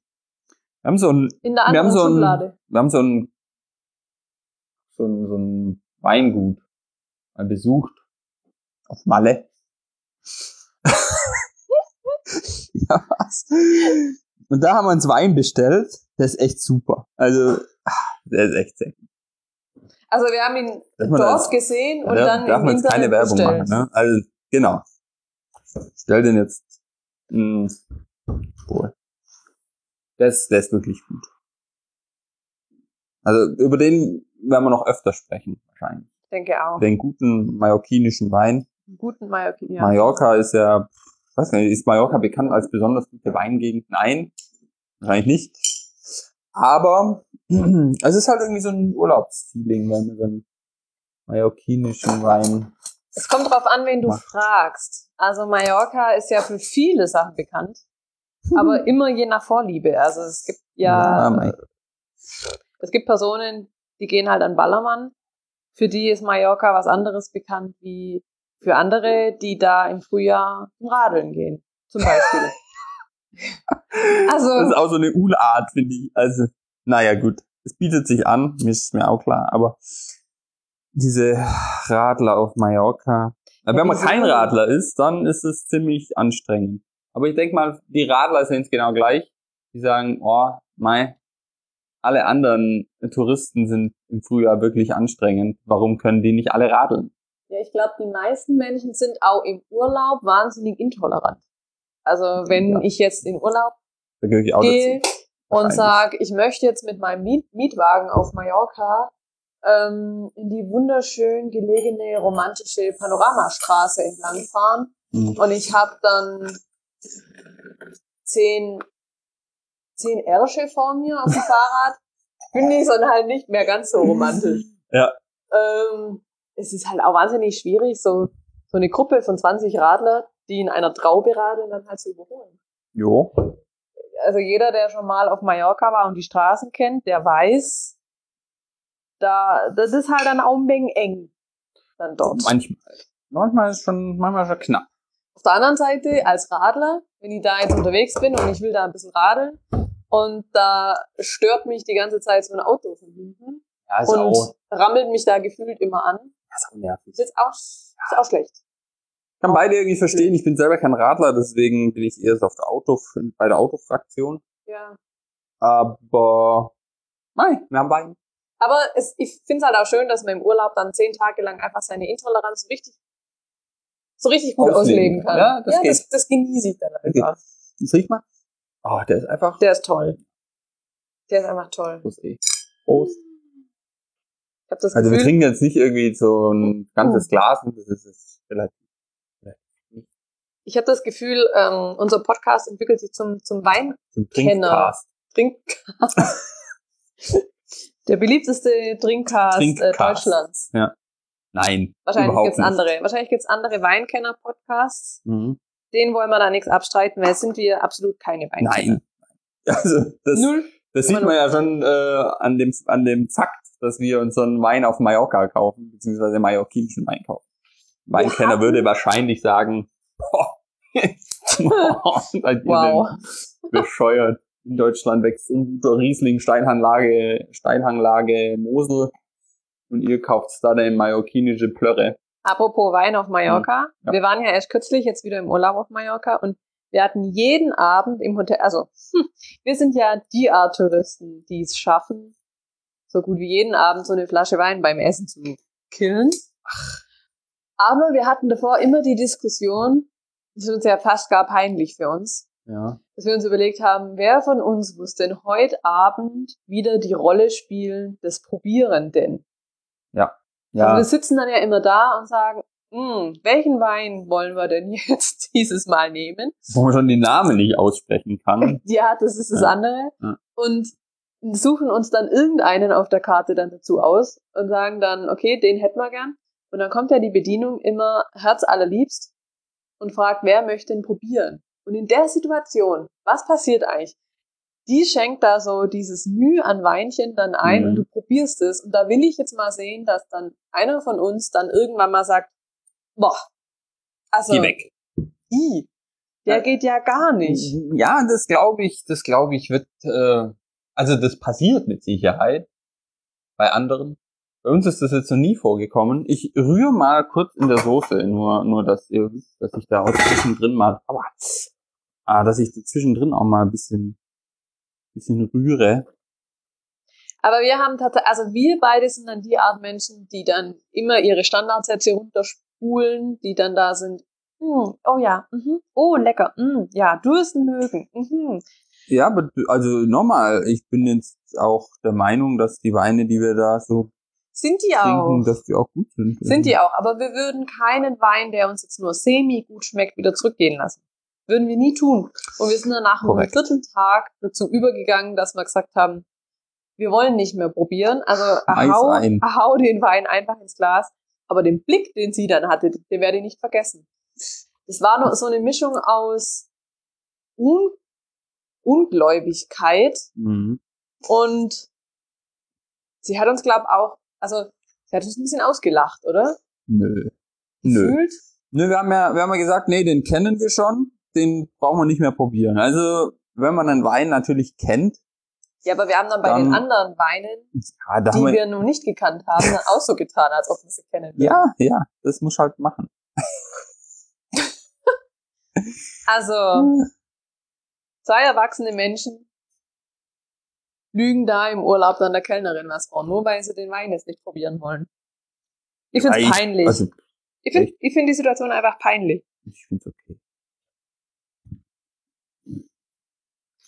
Speaker 1: Wir haben so ein,
Speaker 2: In der
Speaker 1: wir haben
Speaker 2: anderen
Speaker 1: so ein,
Speaker 2: Schublade.
Speaker 1: wir haben so ein, so ein, so ein Weingut mal besucht. Auf Malle. [laughs] ja, was? Und da haben wir uns Wein bestellt. Der ist echt super. Also, ah, der ist echt sehr gut.
Speaker 2: Also wir haben ihn dort
Speaker 1: das-
Speaker 2: gesehen und
Speaker 1: da
Speaker 2: dann
Speaker 1: darf
Speaker 2: im
Speaker 1: man jetzt
Speaker 2: Internet
Speaker 1: keine Werbung
Speaker 2: bestellt.
Speaker 1: machen, ne? Also, genau. Ich stell den jetzt. Mh. Der ist, der ist wirklich gut. Also über den werden wir noch öfter sprechen, wahrscheinlich.
Speaker 2: Ich denke auch.
Speaker 1: Den guten mallorquinischen Wein.
Speaker 2: Guten Mallorquin, ja.
Speaker 1: Mallorca ist ja, weiß nicht, ist Mallorca bekannt als besonders gute Weingegend? Nein, wahrscheinlich nicht. Aber [clears throat] es ist halt irgendwie so ein Urlaubsfeeling, wenn man so einen mallorquinischen Wein
Speaker 2: Es kommt drauf an, wen du
Speaker 1: Macht.
Speaker 2: fragst. Also Mallorca ist ja für viele Sachen bekannt, aber [laughs] immer je nach Vorliebe. Also es gibt ja,
Speaker 1: Ja,
Speaker 2: es gibt Personen, die gehen halt an Ballermann. Für die ist Mallorca was anderes bekannt wie für andere, die da im Frühjahr zum Radeln gehen, zum Beispiel. [laughs]
Speaker 1: Das ist
Speaker 2: also
Speaker 1: auch so eine Unart, finde ich. Also, naja, gut. Es bietet sich an, mir ist mir auch klar, aber diese Radler auf Mallorca.
Speaker 2: Ja,
Speaker 1: wenn man kein Radler ist, dann ist es ziemlich anstrengend. Aber ich denke mal, die Radler sehen es genau gleich. Die sagen, oh, mei, alle anderen Touristen sind im Frühjahr wirklich anstrengend. Warum können die nicht alle radeln?
Speaker 2: Ja, ich glaube, die meisten Menschen sind auch im Urlaub wahnsinnig intolerant. Also wenn
Speaker 1: Ja.
Speaker 2: ich jetzt in Urlaub gehe und sage, ich möchte jetzt mit meinem Miet Mietwagen auf Mallorca ähm, in die wunderschön gelegene romantische Panoramastraße entlangfahren
Speaker 1: Mhm.
Speaker 2: und ich habe dann zehn, zehn Ersche vor mir auf dem [laughs] Fahrrad, finde ich dann halt nicht mehr ganz so romantisch. [laughs]
Speaker 1: Ja.
Speaker 2: Ähm, es ist halt auch wahnsinnig schwierig, so, so eine Gruppe von 20 Radler, die in einer Traube radeln, dann halt zu überholen.
Speaker 1: Jo.
Speaker 2: Also jeder, der schon mal auf Mallorca war und die Straßen kennt, der weiß, da, das ist halt dann auch ein wenig eng. Dann dort.
Speaker 1: Manchmal. Manchmal ist schon, manchmal schon knapp.
Speaker 2: Auf der anderen Seite, als Radler, wenn ich da jetzt unterwegs bin und ich will da ein bisschen radeln und da stört mich die ganze Zeit so ein Auto von hinten
Speaker 1: Ja, ist
Speaker 2: und
Speaker 1: auch,
Speaker 2: rammelt mich da gefühlt immer an,
Speaker 1: ist auch nervig.
Speaker 2: ist jetzt auch, ist auch schlecht.
Speaker 1: Ich kann beide irgendwie verstehen. Ich bin selber kein Radler, deswegen bin ich eher so auf der Auto, bei der Autofraktion.
Speaker 2: Ja.
Speaker 1: Aber, nein, wir haben beiden.
Speaker 2: Aber es, ich finde es halt auch schön, dass man im Urlaub dann zehn Tage lang einfach seine Intoleranz so richtig, so richtig gut
Speaker 1: Ausleben.
Speaker 2: ausleben kann.
Speaker 1: Ja, das geht.
Speaker 2: das, das genieße ich dann einfach.
Speaker 1: Das riecht mal. Oh, der ist einfach.
Speaker 2: Der ist toll. Der ist einfach toll.
Speaker 1: Prost, eh. Prost.
Speaker 2: Ich habe das
Speaker 1: Also wir
Speaker 2: Gefühl,
Speaker 1: trinken jetzt nicht irgendwie so ein ganzes Glas. Das ist, ist relativ.
Speaker 2: ich habe das Gefühl, ähm, unser Podcast entwickelt sich zum, zum Wein
Speaker 1: Zum. Trinkcast.
Speaker 2: Trinkcast. [laughs] Der beliebteste Trinkcast, Äh,
Speaker 1: Trinkcast.
Speaker 2: Deutschlands.
Speaker 1: Nein.
Speaker 2: Wahrscheinlich gibt's
Speaker 1: nicht.
Speaker 2: andere. Wahrscheinlich gibt's andere Weinkenner-Podcasts.
Speaker 1: Mhm.
Speaker 2: Den wollen wir da nichts abstreiten, weil es sind wir absolut keine Weinkenner.
Speaker 1: Nein. [laughs] Also, das,
Speaker 2: Null.
Speaker 1: das sieht man ja schon äh, an, dem, an dem Fakt, dass wir unseren Wein auf Mallorca kaufen, beziehungsweise mallorquinischen Wein kaufen. Weinkenner
Speaker 2: hatten-
Speaker 1: würde wahrscheinlich sagen, boah, [laughs] [laughs] seid ihr
Speaker 2: Wow.
Speaker 1: denn bescheuert. In Deutschland wächst unguter Riesling, Steinhanglage, Steinhanglage Mosel und ihr kauft da eine mallorquinische Plörre.
Speaker 2: Apropos Wein auf Mallorca.
Speaker 1: Ja.
Speaker 2: Wir waren ja erst kürzlich jetzt wieder im Urlaub auf Mallorca und wir hatten jeden Abend im Hotel, also hm, wir sind ja die Art Touristen, die es schaffen, so gut wie jeden Abend so eine Flasche Wein beim Essen zu killen. Aber wir hatten davor immer die Diskussion, das ist uns ja fast gar peinlich für uns,
Speaker 1: Ja.
Speaker 2: dass wir uns überlegt haben, wer von uns muss denn heute Abend wieder die Rolle spielen des Probierenden?
Speaker 1: Ja.
Speaker 2: wir sitzen dann ja immer da und sagen, "Hm, welchen Wein wollen wir denn [laughs] jetzt dieses Mal nehmen?
Speaker 1: Wo man schon den Namen nicht aussprechen kann. [laughs]
Speaker 2: Ja, das ist das
Speaker 1: Ja.
Speaker 2: andere.
Speaker 1: Ja.
Speaker 2: Und suchen uns dann irgendeinen auf der Karte dann dazu aus und sagen dann, okay, den hätten wir gern. Und dann kommt ja die Bedienung immer herzallerliebst und fragt, wer möchte denn probieren? Und in der Situation, was passiert eigentlich? Die schenkt da so dieses Mühe an Weinchen dann ein
Speaker 1: Mhm.
Speaker 2: und du probierst es. Und da will ich jetzt mal sehen, dass dann einer von uns dann irgendwann mal sagt, boah, also,
Speaker 1: Geh weg.
Speaker 2: i, der
Speaker 1: Ja.
Speaker 2: geht ja gar nicht.
Speaker 1: Ja, das glaube ich, das glaube ich wird, äh, also das passiert mit Sicherheit bei anderen. Bei uns ist das jetzt noch nie vorgekommen. Ich rühre mal kurz in der Soße, nur, nur dass ihr wisst, dass ich da auch zwischendrin mal, aber, ah, dass ich zwischendrin auch mal ein bisschen, bisschen rühre.
Speaker 2: Aber wir haben tatsächlich, also wir beide sind dann die Art Menschen, die dann immer ihre Standardsätze runterspulen, die dann da sind. Hm, oh ja, mhm, oh lecker, mm, ja, Dursten mögen. Mhm.
Speaker 1: Ja, aber, also nochmal, ich bin jetzt auch der Meinung, dass die Weine, die wir da so
Speaker 2: Sind die
Speaker 1: trinken,
Speaker 2: auch.
Speaker 1: dass die auch gut sind.
Speaker 2: Sind die auch. Aber wir würden keinen Wein, der uns jetzt nur semi gut schmeckt, wieder zurückgehen lassen. Würden wir nie tun. Und wir sind dann nach
Speaker 1: Korrekt.
Speaker 2: vierten Tag dazu übergegangen, dass wir gesagt haben, wir wollen nicht mehr probieren. Also hau, hau den Wein einfach ins Glas. Aber den Blick, den sie dann hatte, den werde ich nicht vergessen. Das war nur so eine Mischung aus Un Ungläubigkeit
Speaker 1: Mhm.
Speaker 2: und sie hat uns, glaub auch, also sie hat uns ein bisschen ausgelacht, oder?
Speaker 1: Nö. Nö.
Speaker 2: Gefühlt.
Speaker 1: Nö, wir haben ja, wir haben ja gesagt, nee, den kennen wir schon, den brauchen wir nicht mehr probieren. Also, wenn man einen Wein natürlich kennt,
Speaker 2: Ja, aber wir haben dann bei
Speaker 1: Dann-
Speaker 2: den anderen Weinen,
Speaker 1: ja,
Speaker 2: die
Speaker 1: wir,
Speaker 2: wir noch nicht gekannt haben, dann [laughs] auch so getan, als ob wir sie kennen würden.
Speaker 1: ja, ja, das muss halt machen. [laughs]
Speaker 2: Also, zwei erwachsene Menschen lügen da im Urlaub dann der Kellnerin was vor, nur weil sie den Wein jetzt nicht probieren wollen. Ich find's
Speaker 1: Ja, ich-
Speaker 2: peinlich.
Speaker 1: Also,
Speaker 2: ich finde ich find die Situation einfach peinlich.
Speaker 1: ich find's okay.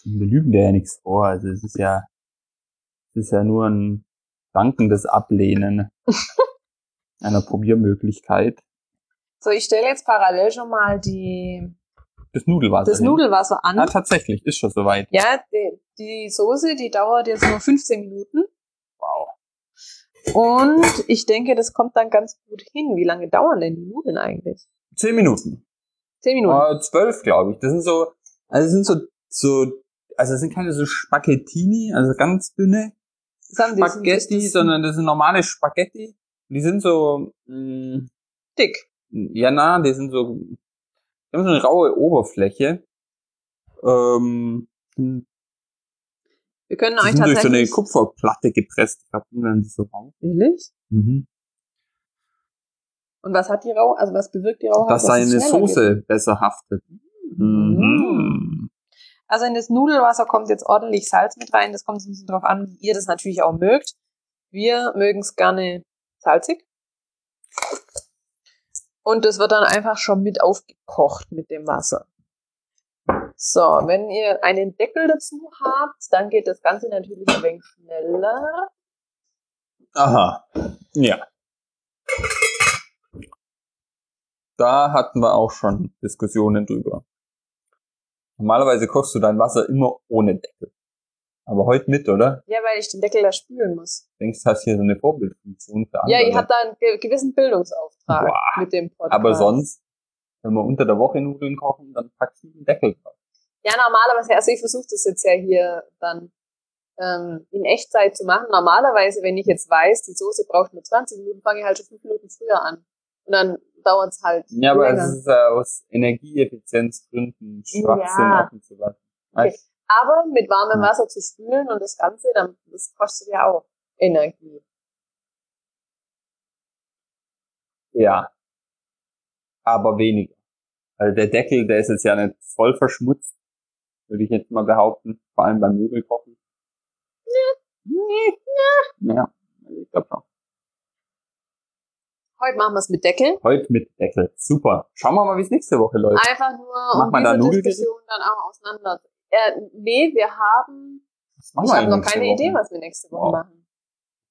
Speaker 1: Wir lügen da ja nichts vor. Also, es ist ja, es ist ja nur ein dankendes Ablehnen [laughs] einer Probiermöglichkeit.
Speaker 2: So, ich stelle jetzt parallel schon mal die,
Speaker 1: Das Nudelwasser.
Speaker 2: das
Speaker 1: hin.
Speaker 2: Nudelwasser an.
Speaker 1: Ah, tatsächlich, ist schon soweit.
Speaker 2: Ja, die, die Soße, die dauert jetzt nur 15 Minuten.
Speaker 1: Wow.
Speaker 2: Und ich denke, das kommt dann ganz gut hin. Wie lange dauern denn die Nudeln eigentlich?
Speaker 1: Zehn Minuten.
Speaker 2: 10 Minuten.
Speaker 1: Äh, zwölf, glaube ich. Das sind so, also das sind so, so, also das sind keine so Spaghettini, also ganz dünne Spaghetti, sondern das sind normale Spaghetti. Die sind so, mh,
Speaker 2: dick.
Speaker 1: ja na, die sind so, die haben so eine raue Oberfläche. Ähm, die
Speaker 2: Wir können euch
Speaker 1: sind durch so eine
Speaker 2: tatsächlich...
Speaker 1: Kupferplatte gepresst. Ich glaube, dann die so raus.
Speaker 2: Ehrlich?
Speaker 1: Mhm.
Speaker 2: Und was hat die Rau? Also was bewirkt die Rauheit?
Speaker 1: Dass
Speaker 2: es
Speaker 1: seine Soße
Speaker 2: geht?
Speaker 1: besser haftet.
Speaker 2: Mhm.
Speaker 1: Mhm.
Speaker 2: Also in das Nudelwasser kommt jetzt ordentlich Salz mit rein. Das kommt ein bisschen drauf an, wie ihr das natürlich auch mögt. Wir mögen es gerne salzig. Und das wird dann einfach schon mit aufgekocht mit dem Wasser. So, wenn ihr einen Deckel dazu habt, dann geht das Ganze natürlich ein wenig schneller.
Speaker 1: Aha. Ja. Da hatten wir auch schon Diskussionen drüber. Normalerweise kochst du dein Wasser immer ohne Deckel. Aber heute mit, oder?
Speaker 2: Ja, weil ich den Deckel da spülen muss.
Speaker 1: Denkst du, hast hier so eine Vorbildfunktion für andere.
Speaker 2: Ja, ihr habt da einen ge gewissen Bildungsauftrag
Speaker 1: Boah.
Speaker 2: mit dem Podcast.
Speaker 1: Aber sonst, wenn wir unter der Woche Nudeln kochen, dann packst du den Deckel drauf.
Speaker 2: Ja, normalerweise, also ich versuche das jetzt ja hier dann ähm, in Echtzeit zu machen. Normalerweise, wenn ich jetzt weiß, die Soße braucht nur 20 Minuten, fange ich halt schon 5 Minuten früher an. Und dann dauert es halt
Speaker 1: Ja, aber
Speaker 2: länger.
Speaker 1: es ist äh, aus Energieeffizienzgründen Schwachsinn
Speaker 2: Ja.
Speaker 1: offen zu lassen.
Speaker 2: Okay. Aber mit warmem
Speaker 1: Ja.
Speaker 2: Wasser zu spülen und das Ganze, dann, das kostet ja auch Energie.
Speaker 1: Ja. Aber weniger. Also der Deckel, der ist jetzt ja nicht voll verschmutzt, würde ich jetzt mal behaupten. Vor allem beim Möbelkochen. Ja. Ja. Ich glaube schon.
Speaker 2: Heute machen wir es mit Deckel.
Speaker 1: Heute mit Deckel. Super. Schauen wir mal, wie es nächste Woche läuft.
Speaker 2: Einfach nur,
Speaker 1: Macht
Speaker 2: um
Speaker 1: man da
Speaker 2: diese
Speaker 1: Nudelgericht?
Speaker 2: Diskussion dann auch auseinander. Äh, nee, wir haben, ich habe noch keine
Speaker 1: Woche?
Speaker 2: Idee, was wir nächste Woche
Speaker 1: Wow.
Speaker 2: machen.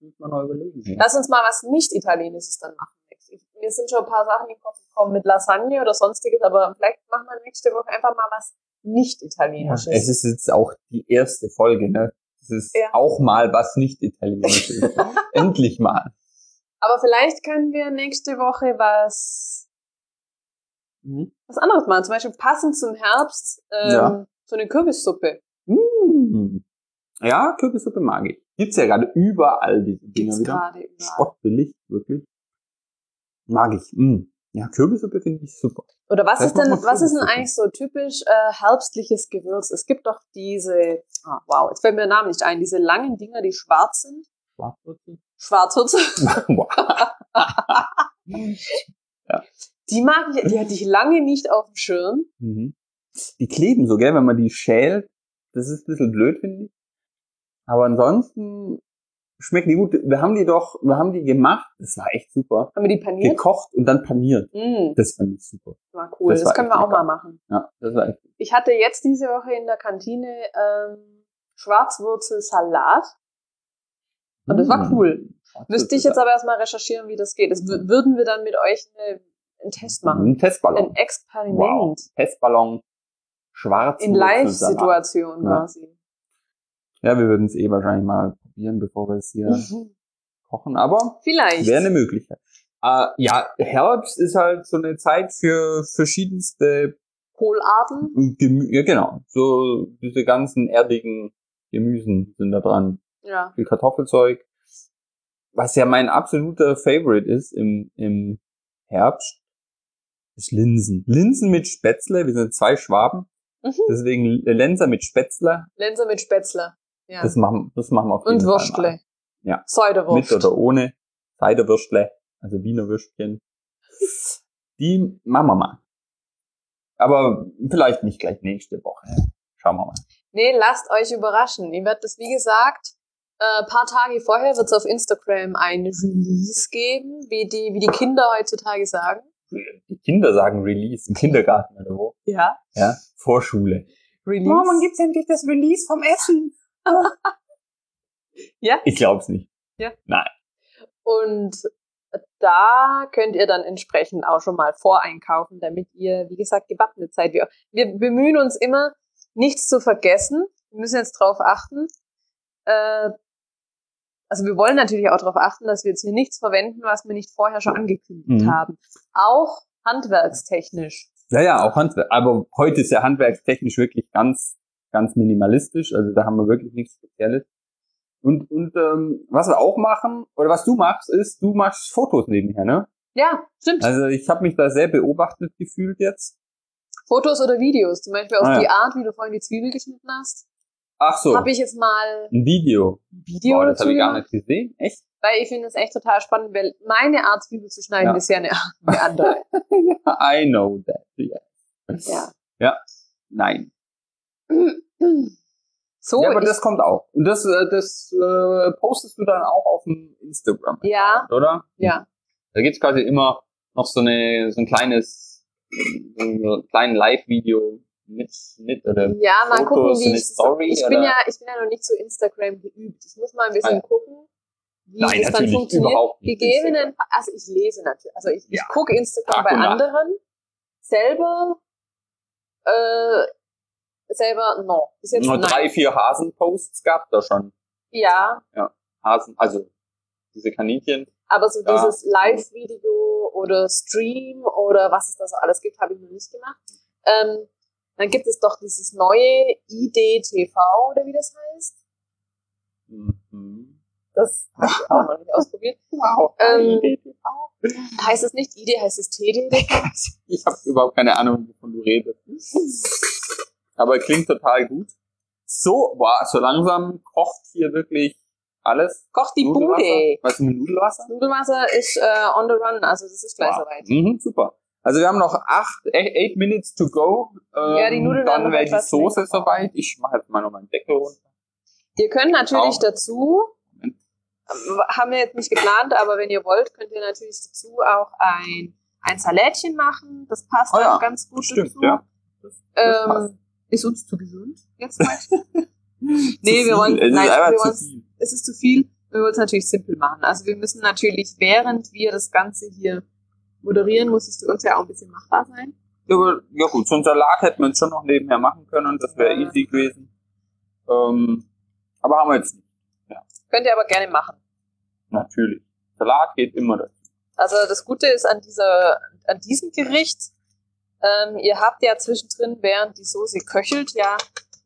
Speaker 1: Muss man noch überlegen.
Speaker 2: Lass uns mal was nicht Italienisches dann machen. Ich, mir sind schon ein paar Sachen in den Kopf gekommen mit Lasagne oder sonstiges, aber vielleicht machen wir nächste Woche einfach mal was nicht
Speaker 1: Ja,
Speaker 2: Italienisches.
Speaker 1: es ist jetzt auch die erste Folge, ne? Es ist
Speaker 2: Ja.
Speaker 1: auch mal was nicht italienisch ist. [laughs] Endlich mal.
Speaker 2: Aber vielleicht können wir nächste Woche was, was anderes machen. Zum Beispiel passend zum Herbst ähm,
Speaker 1: Ja.
Speaker 2: so eine Kürbissuppe.
Speaker 1: Mm. Ja, Kürbissuppe mag ich. Gibt's ja gerade überall diese Dinger wieder. Spottbillig, wirklich. Mag ich. Mm. Ja, Kürbissuppe finde ich super.
Speaker 2: Oder was
Speaker 1: Das
Speaker 2: ist denn, was ist denn eigentlich so typisch äh, herbstliches Gewürz? Es gibt doch diese, ah, wow, jetzt fällt mir der Name nicht ein, diese langen Dinger, die schwarz sind.
Speaker 1: Schwarzwurzel?
Speaker 2: Schwarzwurzel. [laughs]
Speaker 1: Wow.
Speaker 2: Die mag ich, die hatte ich lange nicht auf dem Schirm.
Speaker 1: Mhm. Die kleben so, gell, wenn man die schält. Das ist ein bisschen blöd, finde ich. Aber ansonsten schmecken die gut. Wir haben die doch, wir haben die gemacht. Das war echt super.
Speaker 2: Haben wir die paniert?
Speaker 1: Gekocht und dann paniert.
Speaker 2: Mm,
Speaker 1: Das fand ich super.
Speaker 2: war cool.
Speaker 1: Das
Speaker 2: Das, können wir auch
Speaker 1: lecker.
Speaker 2: mal machen.
Speaker 1: Ja, das war echt.
Speaker 2: Ich hatte jetzt diese Woche in der Kantine ähm, Schwarzwurzelsalat. Und das war
Speaker 1: Mm.
Speaker 2: cool. Müsste ich jetzt
Speaker 1: aber
Speaker 2: erstmal recherchieren, wie das geht. Das wür- würden wir dann mit euch eine, einen Test machen.
Speaker 1: Ein Testballon.
Speaker 2: Ein Experiment.
Speaker 1: Wow. Testballon. Schwarz.
Speaker 2: In Live-Situation
Speaker 1: Ja.
Speaker 2: quasi.
Speaker 1: Ja, wir würden es eh wahrscheinlich mal probieren, bevor wir es hier [laughs] kochen. Aber
Speaker 2: Vielleicht.
Speaker 1: wäre eine Möglichkeit. Äh, ja, Herbst ist halt so eine Zeit für verschiedenste
Speaker 2: Kohlarten.
Speaker 1: Gemü ja genau, so diese ganzen erdigen Gemüsen sind da dran.
Speaker 2: Ja.
Speaker 1: Viel Kartoffelzeug. Was ja mein absoluter Favorite ist im, im Herbst, ist Linsen. Linsen mit Spätzle, wir sind zwei Schwaben,
Speaker 2: Mhm.
Speaker 1: deswegen Lenser mit Spätzle,
Speaker 2: Lenser mit Spätzle. Ja.
Speaker 1: das machen, das machen wir auf jeden
Speaker 2: Und
Speaker 1: Fall mal.
Speaker 2: Würstle.
Speaker 1: Ja.
Speaker 2: Säuderwurst.
Speaker 1: Mit oder ohne. Ciderwürstle, also Wiener Würstchen. [laughs] Die machen wir mal. Aber vielleicht nicht gleich nächste Woche. Schauen wir mal.
Speaker 2: Nee, lasst euch überraschen. Ihr werdet es, wie gesagt, äh, paar Tage vorher wird es auf Instagram ein Release geben, wie die, wie die Kinder heutzutage sagen.
Speaker 1: Die Kinder sagen Release im Kindergarten oder wo?
Speaker 2: Ja.
Speaker 1: Ja. Vorschule.
Speaker 2: Release.
Speaker 1: gibt's endlich das Release vom Essen? [laughs]
Speaker 2: Ja.
Speaker 1: Ich glaub's nicht.
Speaker 2: Und da könnt ihr dann entsprechend auch schon mal voreinkaufen, damit ihr, wie gesagt, gewappnet seid. Wir, wir bemühen uns immer, nichts zu vergessen. Wir müssen jetzt drauf achten. Äh, also wir wollen natürlich auch darauf achten, dass wir jetzt hier nichts verwenden, was wir nicht vorher schon angekündigt
Speaker 1: Mhm.
Speaker 2: haben. Auch handwerkstechnisch.
Speaker 1: Ja, ja, auch Handwerk. Aber heute ist ja handwerkstechnisch wirklich ganz, ganz minimalistisch. Also da haben wir wirklich nichts Spezielles. Und, und ähm, was wir auch machen, oder was du machst, ist, du machst Fotos nebenher, ne?
Speaker 2: Ja, stimmt.
Speaker 1: Also ich habe mich da sehr beobachtet gefühlt jetzt.
Speaker 2: Fotos oder Videos, zum Beispiel auf
Speaker 1: Ah, ja.
Speaker 2: die Art, wie du vorhin die Zwiebel geschnitten hast,
Speaker 1: Ach so,
Speaker 2: habe ich jetzt mal
Speaker 1: ein Video.
Speaker 2: Video
Speaker 1: Boah, das habe ich gar nicht gesehen. Echt?
Speaker 2: Weil ich finde es echt total spannend, weil meine Art Zwiebel zu schneiden
Speaker 1: Ja.
Speaker 2: ist ja eine, eine andere. [laughs]
Speaker 1: I know that. Yeah.
Speaker 2: ja.
Speaker 1: Nein.
Speaker 2: So,
Speaker 1: ja, aber das kommt auch. Und das, äh, das äh, postest du dann auch auf dem Instagram,
Speaker 2: ja,
Speaker 1: oder?
Speaker 2: ja.
Speaker 1: Da gibt's quasi immer noch so eine so ein kleines so ein kleinen Live-Video mit mit oder
Speaker 2: Ja, mal
Speaker 1: Fotos,
Speaker 2: gucken, wie ich
Speaker 1: Story,
Speaker 2: Ich bin
Speaker 1: oder?
Speaker 2: ja, ich bin ja noch nicht so Instagram geübt. Ich muss mal ein bisschen
Speaker 1: Ah, ja.
Speaker 2: gucken, wie
Speaker 1: Nein,
Speaker 2: das dann funktioniert.
Speaker 1: überhaupt nicht
Speaker 2: Gegebenen, also ich lese natürlich, also ich, ich
Speaker 1: Ja.
Speaker 2: gucke Instagram
Speaker 1: Tag
Speaker 2: bei anderen, selber, äh, selber, no. Bis jetzt
Speaker 1: Nur
Speaker 2: nein.
Speaker 1: drei, vier Hasen-Posts gab da schon.
Speaker 2: Ja,
Speaker 1: Hasen, also diese Kaninchen.
Speaker 2: aber so
Speaker 1: Ja.
Speaker 2: dieses Live-Video oder Stream oder was es da so alles gibt, habe ich noch nicht gemacht. Ähm, dann gibt es doch dieses neue IDTV oder wie das heißt.
Speaker 1: Mhm.
Speaker 2: Das habe ich auch noch nicht [laughs] ausprobiert.
Speaker 1: Wow.
Speaker 2: Ähm, Heißt es nicht ID, heißt es TD? [laughs]
Speaker 1: Ich habe überhaupt keine Ahnung, wovon du redest. Aber klingt total gut. So, boah, so langsam kocht hier wirklich alles.
Speaker 2: Kocht die
Speaker 1: Nudelwasser?
Speaker 2: Bude.
Speaker 1: Was ist Nudelwasser?
Speaker 2: Nudelwasser ist äh, on the run, also das ist gleich
Speaker 1: Wow.
Speaker 2: soweit.
Speaker 1: Mhm, super. Also wir haben noch acht, eight, eight minutes to go. Ähm,
Speaker 2: Ja, die Nudeln werden
Speaker 1: Dann wäre die Soße
Speaker 2: länger.
Speaker 1: soweit. Ich mache jetzt mal noch meinen Deckel runter.
Speaker 2: Ihr könnt natürlich
Speaker 1: Auch.
Speaker 2: dazu
Speaker 1: Moment.
Speaker 2: Ähm, Haben wir jetzt nicht geplant, aber wenn ihr wollt, könnt ihr natürlich dazu auch ein, ein Salätchen machen. Das passt
Speaker 1: Oh ja,
Speaker 2: auch ganz gut
Speaker 1: Stimmt,
Speaker 2: dazu.
Speaker 1: ja. Das, das passt.
Speaker 2: Ähm, ist uns zu gesund? Jetzt [laughs] nee, wir wollen.
Speaker 1: Es ist
Speaker 2: nein, wir
Speaker 1: zu
Speaker 2: wollen,
Speaker 1: viel.
Speaker 2: es ist zu viel. Wir wollen es natürlich simpel machen. Also wir müssen natürlich, während wir das Ganze hier moderieren, muss es für uns ja auch ein bisschen machbar sein.
Speaker 1: Ja, aber, ja gut, so einen Salat hätten wir jetzt schon noch nebenher machen können, das wäre
Speaker 2: Ja.
Speaker 1: easy gewesen. Ähm, aber haben wir jetzt nicht,
Speaker 2: Könnt ihr aber gerne machen.
Speaker 1: natürlich. Salat geht immer dazu.
Speaker 2: Also das Gute ist an dieser, an diesem Gericht, ähm, ihr habt ja zwischendrin, während die Soße köchelt, ja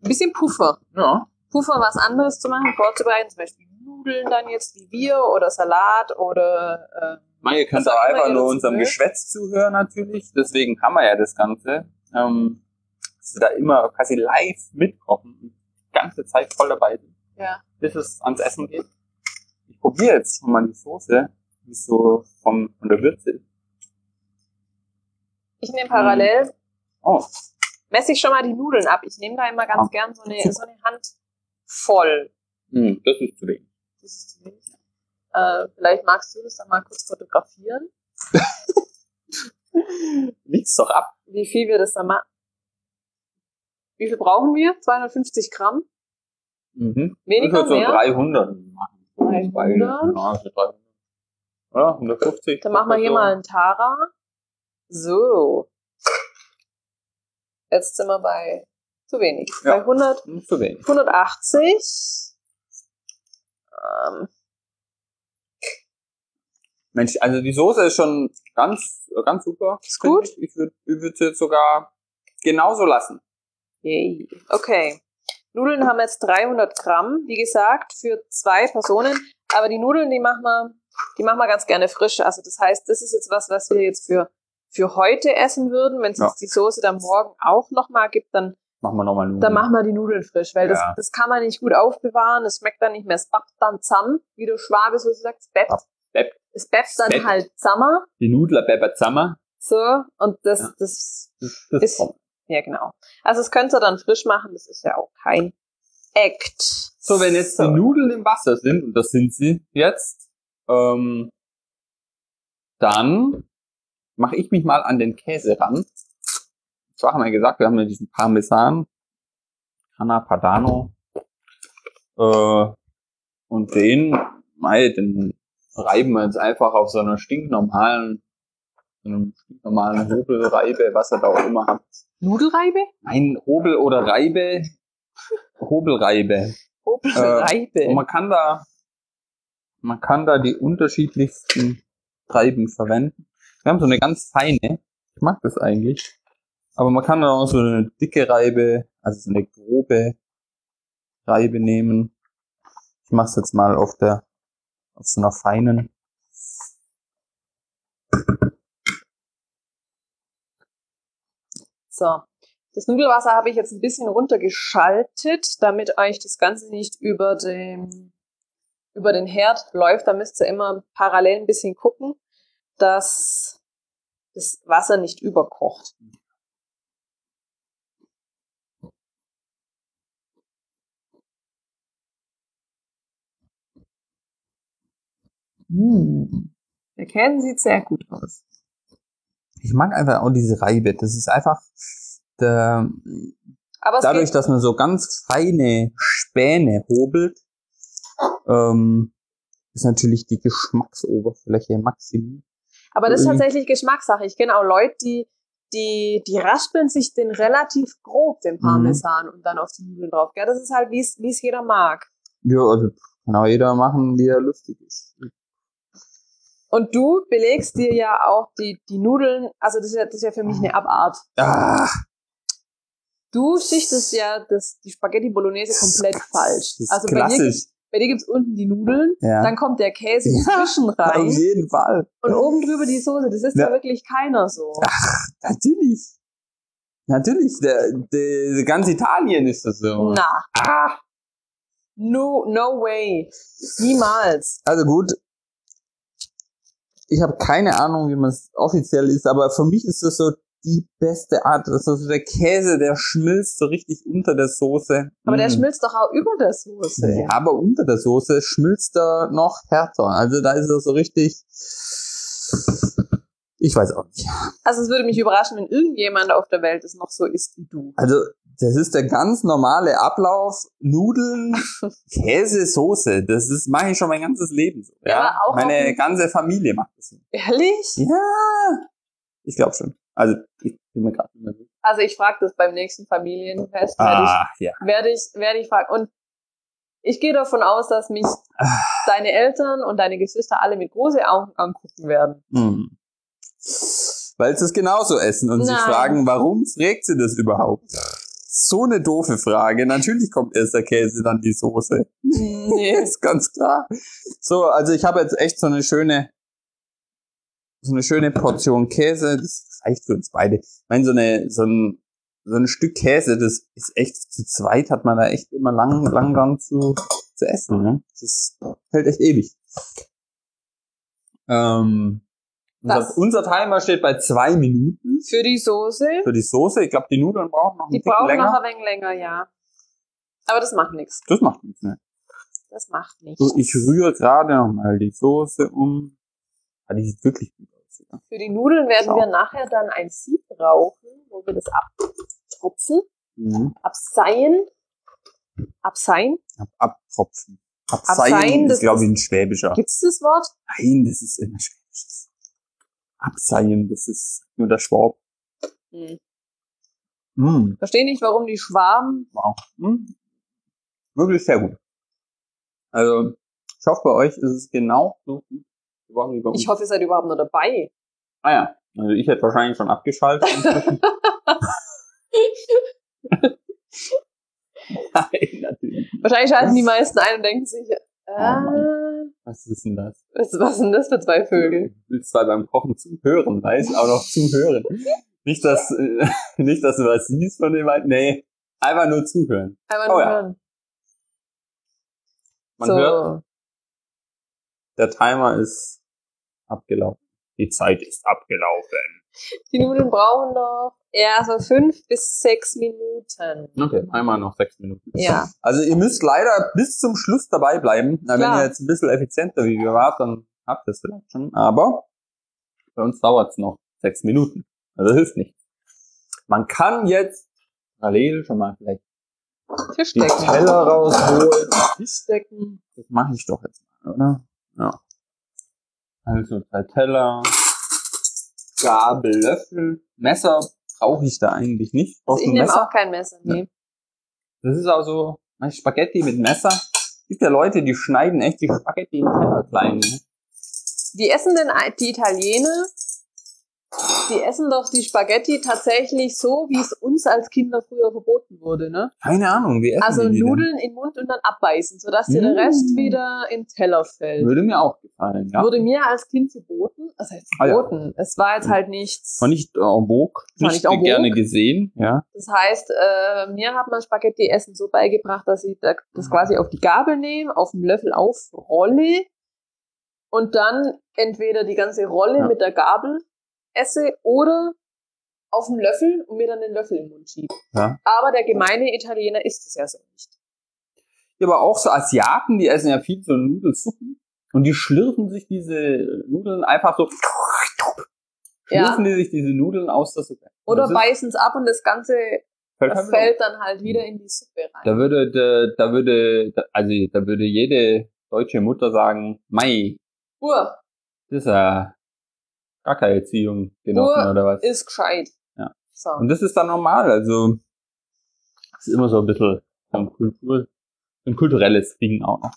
Speaker 2: ein bisschen Puffer.
Speaker 1: Ja.
Speaker 2: Puffer, was anderes zu machen, vorzubereiten, zum Beispiel Nudeln dann jetzt wie wir oder Salat oder äh,
Speaker 1: Man, ihr könnt auch einfach nur unserem. Geschwätz zuhören natürlich, deswegen haben wir ja das Ganze. Ähm, dass wir da immer quasi live mitkochen und die ganze Zeit voll dabei sind,
Speaker 2: ja.
Speaker 1: bis es ans Essen geht. Ich probiere jetzt schon mal die Soße, wie es so vom, von der Würze ist.
Speaker 2: Ich nehme parallel,
Speaker 1: Oh,
Speaker 2: messe ich schon mal die Nudeln ab. Ich nehme da immer ganz
Speaker 1: Ah.
Speaker 2: gern so eine, so eine Hand voll.
Speaker 1: hm, das ist zu wenig.
Speaker 2: Das ist zu wenig. Äh, vielleicht magst du das dann mal kurz fotografieren, [laughs]
Speaker 1: Liegt's doch ab.
Speaker 2: wie viel wir das dann machen. Wie viel brauchen wir? 250 Gramm?
Speaker 1: Mhm.
Speaker 2: Weniger,
Speaker 1: ich würd so
Speaker 2: mehr?
Speaker 1: 300 machen.
Speaker 2: 300?
Speaker 1: Ja, so 300. Ja, 150.
Speaker 2: Dann machen wir hier
Speaker 1: so.
Speaker 2: mal einen Tara. So. Jetzt sind wir bei zu wenig.
Speaker 1: Ja.
Speaker 2: Bei 100,
Speaker 1: Hm, Zu wenig.
Speaker 2: 180. Ähm,
Speaker 1: Mensch, also die Soße ist schon ganz, ganz super.
Speaker 2: Ist gut?
Speaker 1: Ich, ich würde sie jetzt sogar genauso lassen.
Speaker 2: yay. Okay. Nudeln haben jetzt 300 Gramm, wie gesagt, für zwei Personen. Aber die Nudeln, die machen wir, die machen wir ganz gerne frisch. Also das heißt, das ist jetzt was, was wir jetzt für, für heute essen würden. Wenn es
Speaker 1: Ja.
Speaker 2: jetzt die Soße dann morgen auch nochmal gibt, dann
Speaker 1: Machen wir nochmal Nudeln.
Speaker 2: Dann machen wir die Nudeln frisch, weil das,
Speaker 1: Ja.
Speaker 2: das kann man nicht gut aufbewahren. Das schmeckt dann nicht mehr. Es bappt dann zusammen, wie du Schwabe so sagst. Es bappt.
Speaker 1: Bappt.
Speaker 2: Es bappt dann
Speaker 1: Bappt.
Speaker 2: halt zusammen.
Speaker 1: die Nudler Pepper zusammen.
Speaker 2: So. Und das,
Speaker 1: Ja.
Speaker 2: das,
Speaker 1: Das, das
Speaker 2: Ist-
Speaker 1: kommt.
Speaker 2: ja genau. Also das könnt ihr dann frisch machen. Das ist ja auch kein Act.
Speaker 1: So, wenn jetzt
Speaker 2: So.
Speaker 1: die Nudeln im Wasser sind, und das sind sie jetzt, ähm, dann mache ich mich mal an den Käse ran. So haben wir gesagt, wir haben ja diesen Parmesan, Canna Padano, äh, und den, mei, den reiben wir jetzt einfach auf so einer stinknormalen, so einem stinknormalen Hobelreibe, was ihr da auch immer habt.
Speaker 2: Nudelreibe?
Speaker 1: Ein Hobel oder Reibe, Hobelreibe.
Speaker 2: Hobelreibe.
Speaker 1: Und man kann da, man kann da die unterschiedlichsten Reiben verwenden. Wir haben so eine ganz feine, ich mag das eigentlich, aber man kann da auch so eine dicke Reibe, also so eine grobe Reibe nehmen. Ich mache es jetzt mal auf der, auf so einer feinen.
Speaker 2: So. Das Nudelwasser habe ich jetzt ein bisschen runtergeschaltet, damit euch das Ganze nicht über den, über den Herd läuft. Da müsst ihr immer parallel ein bisschen gucken, dass das Wasser nicht überkocht. Hm. Der Käse sieht sehr gut aus.
Speaker 1: Ich mag einfach auch diese Reibe. Das ist einfach der, dadurch, dass man so ganz feine Späne hobelt, ähm, ist natürlich die Geschmacksoberfläche maximiert.
Speaker 2: Aber das ist tatsächlich Geschmackssache. Ich kenne auch Leute, die, die, die raspeln sich den relativ grob, den Parmesan, und dann auf die Nudeln drauf. Ja, das ist halt, wie es wie es jeder mag.
Speaker 1: Ja, also kann auch jeder machen, wie er lustig ist.
Speaker 2: Und du belegst dir ja auch die, die Nudeln, also das ist ja, das ist ja für mich eine Abart.
Speaker 1: Ah,
Speaker 2: Du schichtest ja das, die Spaghetti Bolognese komplett falsch.
Speaker 1: das ist
Speaker 2: Also bei dir,
Speaker 1: klassisch.
Speaker 2: gibt's- bei dir gibt's unten die Nudeln,
Speaker 1: Ja.
Speaker 2: dann kommt der Käse
Speaker 1: Ja,
Speaker 2: zwischen [laughs]
Speaker 1: Auf
Speaker 2: rein
Speaker 1: jeden Fall.
Speaker 2: und oben drüber die Soße. Das ist ja,
Speaker 1: Ja.
Speaker 2: wirklich keiner so.
Speaker 1: Natürlich. Natürlich. Der, der, ganz Italien ist das so.
Speaker 2: Na,
Speaker 1: Ah.
Speaker 2: no, no way. Niemals.
Speaker 1: Also gut. Ich habe keine Ahnung, wie man es offiziell ist, aber für mich ist das so die beste Art. Das ist so der Käse, der schmilzt so richtig unter der Soße.
Speaker 2: Aber der
Speaker 1: Mm.
Speaker 2: schmilzt doch auch über der Soße.
Speaker 1: Ja, aber unter der Soße schmilzt er noch härter. Also da ist er so richtig. Ich weiß auch nicht.
Speaker 2: Also es würde mich überraschen, wenn irgendjemand auf der Welt es noch so isst wie du.
Speaker 1: Also das ist der ganz normale Ablauf. Nudeln, Käse, Soße. Das ist mache ich schon mein ganzes Leben so.
Speaker 2: Ja, auch
Speaker 1: meine ganze Familie macht das so.
Speaker 2: Ehrlich?
Speaker 1: Ja, ich glaube schon. Also ich bin mir gerade nicht mehr sicher.
Speaker 2: Also ich frage das beim nächsten Familienfest, werde ich,
Speaker 1: Ah, ja.
Speaker 2: werde ich, werde ich fragen. Und ich gehe davon aus, dass mich
Speaker 1: Ah.
Speaker 2: deine Eltern und deine Geschwister alle mit großen Augen angucken werden.
Speaker 1: Hm. Weil sie es genauso essen und sich
Speaker 2: Nein.
Speaker 1: fragen, warum fragt sie das überhaupt? So eine doofe Frage. Natürlich kommt erst der Käse, dann die Soße.
Speaker 2: Nee. [laughs]
Speaker 1: ist ganz klar. So, also ich habe jetzt echt so eine schöne, so eine schöne Portion Käse. Das reicht für uns beide. Ich meine, so eine, so ein, so ein Stück Käse, das ist echt zu zweit, hat man da echt immer lang, lang dran zu, zu essen. Ne? Das hält echt ewig. Ähm, unser, unser Timer steht bei zwei Minuten
Speaker 2: Für die Soße,
Speaker 1: für die Soße. Ich glaube, die Nudeln brauchen noch ein
Speaker 2: die
Speaker 1: bisschen
Speaker 2: brauchen
Speaker 1: länger.
Speaker 2: noch ein wenig länger, ja. Aber das macht nichts.
Speaker 1: das macht nichts mehr.
Speaker 2: Das macht nichts.
Speaker 1: So, ich rühre gerade noch mal die Soße um. Ah, die sieht wirklich gut aus. Ja.
Speaker 2: Für die Nudeln werden
Speaker 1: Schau.
Speaker 2: wir nachher dann ein Sieb brauchen, wo wir das abtropfen,
Speaker 1: Mhm.
Speaker 2: abseien, abseien.
Speaker 1: Ab, abtropfen.
Speaker 2: Abseien,
Speaker 1: Abseien ist, glaube ich, ein Schwäbischer.
Speaker 2: Gibt's das Wort?
Speaker 1: Nein, das ist immer Schwäbisches. Abseien, das ist nur der Schwab.
Speaker 2: Hm.
Speaker 1: Mm,
Speaker 2: Verstehe nicht, warum die Schwaben.
Speaker 1: wow. Mm. Wirklich sehr gut. Also, ich hoffe, bei euch ist es genau so gut.
Speaker 2: Ich hoffe, ihr seid überhaupt noch dabei.
Speaker 1: ah ja, also ich hätte wahrscheinlich schon abgeschaltet. [laughs] [laughs] Nein, natürlich.
Speaker 2: Wahrscheinlich schalten die meisten ein und denken sich, ah,
Speaker 1: Was ist denn das?
Speaker 2: was, was sind das für zwei Vögel?
Speaker 1: Du willst zwar beim Kochen zuhören, weißt, auch noch zuhören. [laughs] Nicht, dass, äh, [laughs] nicht, dass du was siehst von dem, halt- nee, einfach nur zuhören.
Speaker 2: Einmal
Speaker 1: Oh
Speaker 2: nur
Speaker 1: ja.
Speaker 2: hören.
Speaker 1: Man
Speaker 2: so.
Speaker 1: hört, der Timer ist abgelaufen. Die Zeit ist abgelaufen.
Speaker 2: Die Nudeln brauchen doch eher so fünf bis sechs Minuten.
Speaker 1: Okay, einmal noch sechs Minuten.
Speaker 2: Ja.
Speaker 1: Also ihr müsst leider bis zum Schluss dabei bleiben. Na, wenn ihr jetzt ein bisschen effizienter wie wir wart, dann habt ihr es vielleicht schon. Aber bei uns dauert es noch sechs Minuten. Also hilft nicht. Man kann jetzt parallel schon mal vielleicht die
Speaker 2: Tischdecken.
Speaker 1: Teller rausholen, Tischdecken. Das mache ich doch jetzt mal, oder? Ja. Also zwei Teller, Gabel, Löffel, Messer brauche ich da eigentlich nicht.
Speaker 2: Also ich nehme
Speaker 1: Messer?
Speaker 2: auch kein Messer. Nee.
Speaker 1: Das ist auch so, mein Spaghetti mit Messer. Es gibt ja Leute, die schneiden echt die Spaghetti in Teller klein. Ne?
Speaker 2: Die essen denn die Italiener, die essen doch die Spaghetti tatsächlich so, wie es uns als Kinder früher verboten wurde, ne?
Speaker 1: Keine Ahnung, wie essen
Speaker 2: Also Nudeln in den Mund und dann abbeißen, sodass dir der
Speaker 1: Mm.
Speaker 2: Rest wieder in den Teller fällt.
Speaker 1: Würde mir auch gefallen, ja.
Speaker 2: Wurde mir als Kind verboten. Das heißt
Speaker 1: Ah, ja.
Speaker 2: verboten. Es war jetzt halt nichts.
Speaker 1: War nicht en vogue,
Speaker 2: War
Speaker 1: nicht,
Speaker 2: nicht
Speaker 1: gerne gesehen, ja.
Speaker 2: Das heißt, äh, mir hat man Spaghetti essen so beigebracht, dass ich da- das quasi auf die Gabel nehme, auf dem Löffel aufrolle und dann entweder die ganze Rolle
Speaker 1: Ja.
Speaker 2: mit der Gabel esse oder auf dem Löffel und mir dann den Löffel im Mund schiebe.
Speaker 1: ja.
Speaker 2: Aber der gemeine Italiener isst es ja so nicht.
Speaker 1: Ja, aber auch so Asiaten, die essen ja viel so Nudelsuppen und die schlürfen sich diese Nudeln einfach so,
Speaker 2: Ja.
Speaker 1: schlürfen die sich diese Nudeln aus der Suppe.
Speaker 2: Oder
Speaker 1: Das
Speaker 2: beißen es ab und das Ganze
Speaker 1: fällt halt
Speaker 2: fällt dann halt wieder in die Suppe rein.
Speaker 1: Da würde, da, da würde, da- also da würde jede deutsche Mutter sagen, Mei,
Speaker 2: Uhr
Speaker 1: das ist ja keine Erziehung genossen
Speaker 2: Nur
Speaker 1: oder was.
Speaker 2: ist gescheit.
Speaker 1: Ja.
Speaker 2: So.
Speaker 1: Und das ist dann normal, also das ist immer so ein bisschen ein, Kultur, ein kulturelles Ding auch noch.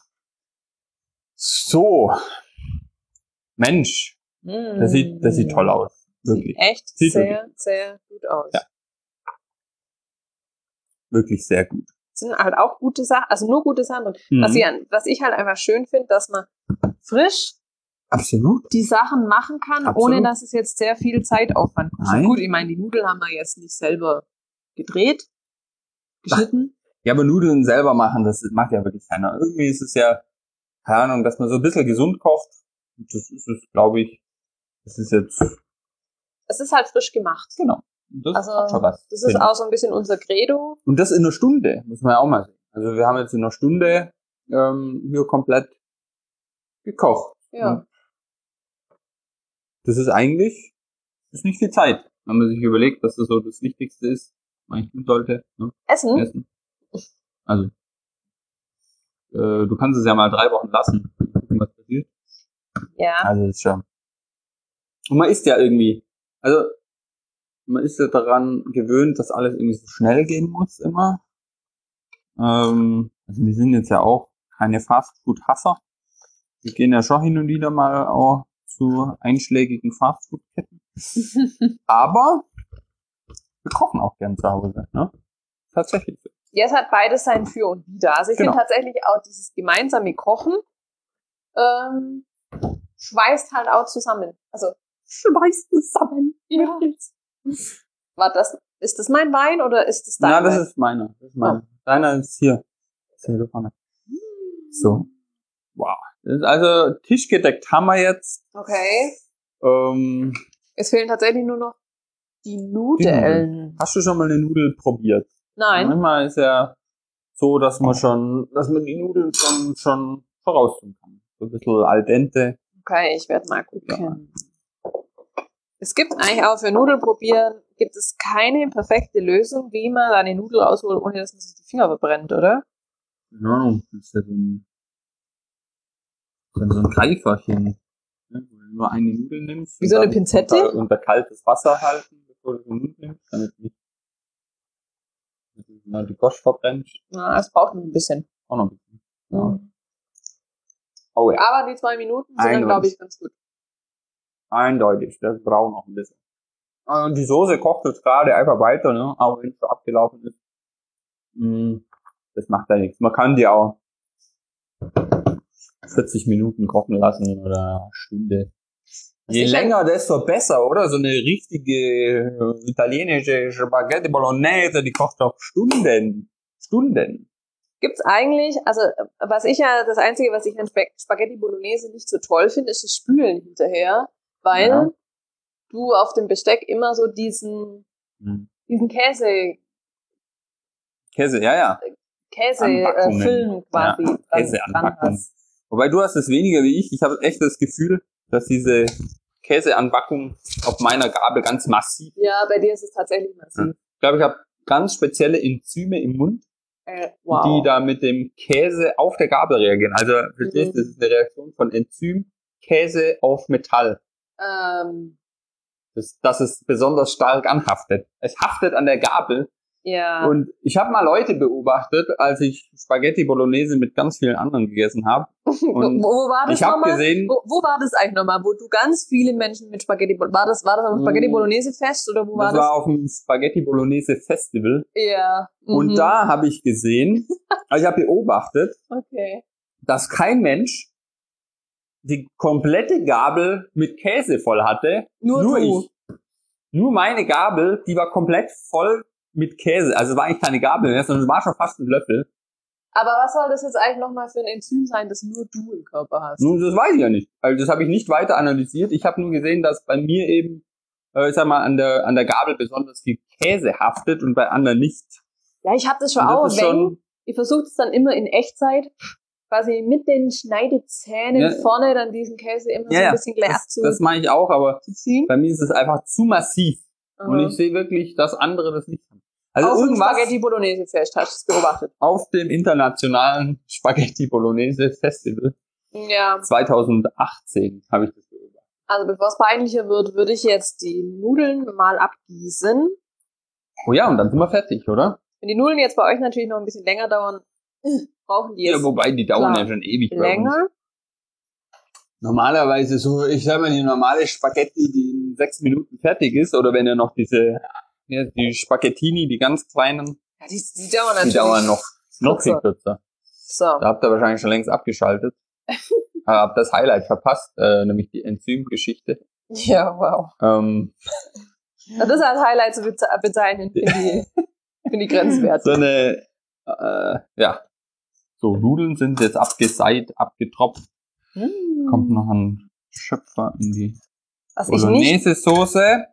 Speaker 1: So. Mensch, das sieht, das sieht toll aus. Wirklich,
Speaker 2: Sieht echt
Speaker 1: Sieht
Speaker 2: sehr, sehr gut aus.
Speaker 1: Ja. wirklich sehr gut.
Speaker 2: sind halt auch gute Sachen, also nur gute Sachen.
Speaker 1: Mhm.
Speaker 2: Was, ich, was ich halt einfach schön finde, dass man frisch
Speaker 1: Absolut.
Speaker 2: die Sachen machen kann,
Speaker 1: Absolut.
Speaker 2: ohne dass es jetzt sehr viel Zeitaufwand kostet.
Speaker 1: Nein.
Speaker 2: Gut, ich meine, die Nudeln haben wir jetzt nicht selber gedreht, geschnitten.
Speaker 1: Ja, aber Nudeln selber machen, das macht ja wirklich keiner. Irgendwie ist es ja, keine Ahnung, dass man so ein bisschen gesund kocht. Das ist es, glaube ich. Das ist jetzt,
Speaker 2: Es ist halt frisch gemacht.
Speaker 1: genau. Das
Speaker 2: Also,
Speaker 1: was.
Speaker 2: Das ist auch so ein bisschen unser Credo.
Speaker 1: Und das in einer Stunde, muss man ja auch mal sehen. Also wir haben jetzt in einer Stunde ähm, hier komplett gekocht.
Speaker 2: Ja.
Speaker 1: Das ist eigentlich ist nicht viel Zeit, wenn man sich überlegt, dass das so das Wichtigste ist, was man tun sollte. Ne?
Speaker 2: Essen?
Speaker 1: Essen. Also äh, du kannst es ja mal drei Wochen lassen, gucken, was passiert.
Speaker 2: Ja.
Speaker 1: Also ist schon. Und man ist ja irgendwie, also man ist ja daran gewöhnt, dass alles irgendwie so schnell gehen muss immer. Ähm, also wir sind jetzt ja auch keine Fastfood-Hasser. Wir gehen ja schon hin und wieder mal auch zu einschlägigen Fastfood-Ketten. Aber wir kochen auch gern zu Hause, ne? Tatsächlich.
Speaker 2: Ja, es hat beides sein Für und Wider. Also ich
Speaker 1: Genau.
Speaker 2: finde tatsächlich auch dieses gemeinsame Kochen ähm, schweißt halt auch zusammen. Also schweißt zusammen. Ja. War das, ist das mein Wein oder ist das dein
Speaker 1: Na, das
Speaker 2: Wein?
Speaker 1: ist meiner. Das ist meiner. Deiner ist hier. Ist hier da vorne. So. Wow. Also tischgedeckt haben wir jetzt.
Speaker 2: Okay.
Speaker 1: Ähm,
Speaker 2: Es fehlen tatsächlich nur noch die Nudeln.
Speaker 1: hast du schon mal eine Nudel probiert?
Speaker 2: Nein.
Speaker 1: Manchmal ist ja so, dass man schon, dass man die Nudeln schon, schon voraus tun kann. So ein bisschen al dente.
Speaker 2: Okay, ich werde mal gucken. Es gibt eigentlich auch für Nudeln probieren, gibt es keine perfekte Lösung, wie man eine Nudel rausholt, ohne dass man sich die Finger verbrennt, oder?
Speaker 1: Keine Ahnung. Das ist ja so ein, so ein so ein Greiferchen. ne, Wo du nur eine Nudel nimmst.
Speaker 2: Wie so eine Pinzette?
Speaker 1: Unter, unter kaltes Wasser halten, bevor du die Nudel nimmst, damit nicht mal die Gosch verbrennst.
Speaker 2: Na, es braucht noch ein bisschen.
Speaker 1: Auch noch ein bisschen. Ja.
Speaker 2: Mhm.
Speaker 1: Oh ja.
Speaker 2: Aber die zwei Minuten sind dann, glaube ich, ganz gut.
Speaker 1: Eindeutig, das braucht noch ein bisschen. Ah, Und die Soße kocht jetzt gerade einfach weiter, ne? Auch wenn es so abgelaufen ist. Mm, Das macht ja nichts. Man kann die auch 40 Minuten kochen lassen oder eine Stunde. Je länger, desto besser, oder? So eine richtige äh, italienische Spaghetti Bolognese, die kocht doch Stunden. Stunden.
Speaker 2: Gibt's eigentlich, also was ich ja, das Einzige, was ich an Sp Spaghetti Bolognese nicht so toll finde, ist das Spülen hinterher, weil
Speaker 1: Ja.
Speaker 2: du auf dem Besteck immer so diesen,
Speaker 1: Hm.
Speaker 2: diesen Käse,
Speaker 1: Käse, ja, ja.
Speaker 2: Käse äh. Film quasi dran, dran
Speaker 1: Käseanbackung.
Speaker 2: hast.
Speaker 1: Wobei du hast es weniger wie ich. Ich habe echt das Gefühl, dass diese Käseanbackung auf meiner Gabel ganz massiv.
Speaker 2: Ja, bei dir ist es tatsächlich massiv.
Speaker 1: Ich glaube, ich habe ganz spezielle Enzyme im Mund,
Speaker 2: Äh, wow.
Speaker 1: die da mit dem Käse auf der Gabel reagieren. Also verstehst du,
Speaker 2: Mhm.
Speaker 1: das ist eine Reaktion von Enzym, Käse auf Metall.
Speaker 2: ähm,
Speaker 1: Das, das ist besonders stark anhaftet. Es haftet an der Gabel.
Speaker 2: Ja.
Speaker 1: Und ich habe mal Leute beobachtet, als ich Spaghetti Bolognese mit ganz vielen anderen gegessen habe. [laughs]
Speaker 2: wo,
Speaker 1: Und
Speaker 2: wo war das
Speaker 1: ich
Speaker 2: nochmal?
Speaker 1: gesehen,
Speaker 2: Wo, wo war das eigentlich nochmal, wo du ganz viele Menschen mit Spaghetti Bol- war das war das am Spaghetti
Speaker 1: Mm.
Speaker 2: Bolognese Fest oder wo war
Speaker 1: das
Speaker 2: das?
Speaker 1: war auf dem Spaghetti Bolognese Festival.
Speaker 2: ja.
Speaker 1: Und
Speaker 2: mhm.
Speaker 1: da habe ich gesehen, [laughs] also ich habe beobachtet,
Speaker 2: okay.
Speaker 1: dass kein Mensch die komplette Gabel mit Käse voll hatte.
Speaker 2: Nur,
Speaker 1: Nur
Speaker 2: du.
Speaker 1: ich. Nur meine Gabel, die war komplett voll mit Käse. Also war eigentlich keine Gabel mehr, sondern es war schon fast ein Löffel.
Speaker 2: Aber was soll das jetzt eigentlich nochmal für ein Enzym sein, das nur du im Körper hast?
Speaker 1: Nun, das weiß ich ja nicht. Also das habe ich nicht weiter analysiert. Ich habe nur gesehen, dass bei mir eben, äh, ich sag mal, an der, an der Gabel besonders viel Käse haftet und bei anderen nicht.
Speaker 2: Ja, ich habe das schon
Speaker 1: Und das
Speaker 2: auch. Wenn,
Speaker 1: schon-
Speaker 2: ich versuche es dann immer in Echtzeit, quasi mit den Schneidezähnen
Speaker 1: Ja.
Speaker 2: vorne dann diesen Käse immer so
Speaker 1: Ja,
Speaker 2: ein
Speaker 1: ja,
Speaker 2: bisschen gleich
Speaker 1: Das,
Speaker 2: zu,
Speaker 1: das mache ich auch, aber bei mir ist es einfach zu massiv. Und
Speaker 2: Aha.
Speaker 1: ich sehe wirklich, dass andere das nicht haben. Also
Speaker 2: Auf dem Spaghetti Bolognese Fest hast du es beobachtet.
Speaker 1: auf dem internationalen Spaghetti Bolognese Festival
Speaker 2: Ja.
Speaker 1: 2018 habe ich das beobachtet.
Speaker 2: Also bevor es peinlicher wird, würde ich jetzt die Nudeln mal abgießen.
Speaker 1: Oh ja, und dann sind wir fertig, oder?
Speaker 2: Wenn die Nudeln jetzt bei euch natürlich noch ein bisschen länger dauern, [clears throat] brauchen die jetzt
Speaker 1: Ja, wobei die dauern ja schon ewig
Speaker 2: länger.
Speaker 1: Normalerweise so, ich sag mal, die normale Spaghetti, die in sechs Minuten fertig ist, oder wenn ihr noch diese, ja, die Spaghettini, die ganz kleinen,
Speaker 2: Ja, die, die dauern
Speaker 1: die
Speaker 2: natürlich.
Speaker 1: dauern noch, noch viel
Speaker 2: kürzer. So.
Speaker 1: Da habt ihr wahrscheinlich schon längst abgeschaltet. [laughs] Habt das Highlight verpasst, äh, nämlich die Enzymgeschichte.
Speaker 2: Ja, wow.
Speaker 1: Ähm,
Speaker 2: das als Highlight zu beze bezeichnen, finde ich, [laughs] finde ich grenzwertig.
Speaker 1: so eine, äh, ja, so Nudeln sind jetzt abgeseit, abgetropft.
Speaker 2: Mm.
Speaker 1: Kommt noch ein Schöpfer in die Bolognese-Soße.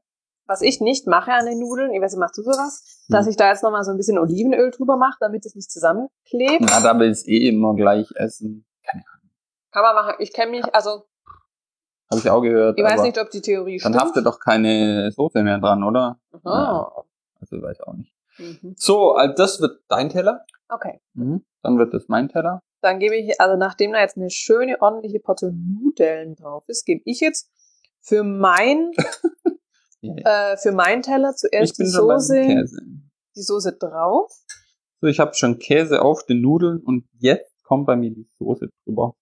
Speaker 2: Was ich nicht mache an den Nudeln, ich weiß nicht, machst du sowas? Dass
Speaker 1: Hm.
Speaker 2: ich da jetzt nochmal so ein bisschen Olivenöl drüber mache, damit es nicht zusammenklebt.
Speaker 1: Na, da will ich eh immer gleich essen. Keine Ahnung.
Speaker 2: Kann man machen. Ich kenne mich, also
Speaker 1: Habe ich auch gehört.
Speaker 2: ich weiß nicht, ob die Theorie
Speaker 1: Dann
Speaker 2: stimmt.
Speaker 1: haftet doch keine Soße mehr dran, oder?
Speaker 2: Aha.
Speaker 1: Also weiß ich auch nicht.
Speaker 2: Mhm.
Speaker 1: So, also das wird dein Teller.
Speaker 2: Okay.
Speaker 1: Mhm. Dann wird das mein Teller.
Speaker 2: Dann gebe ich, also nachdem da jetzt eine schöne, ordentliche Portion Nudeln drauf ist, gebe ich jetzt für mein, [laughs] äh, für meinen Teller zuerst die Soße, die Soße drauf.
Speaker 1: So, ich habe schon Käse auf den Nudeln und jetzt kommt bei mir die Soße drüber.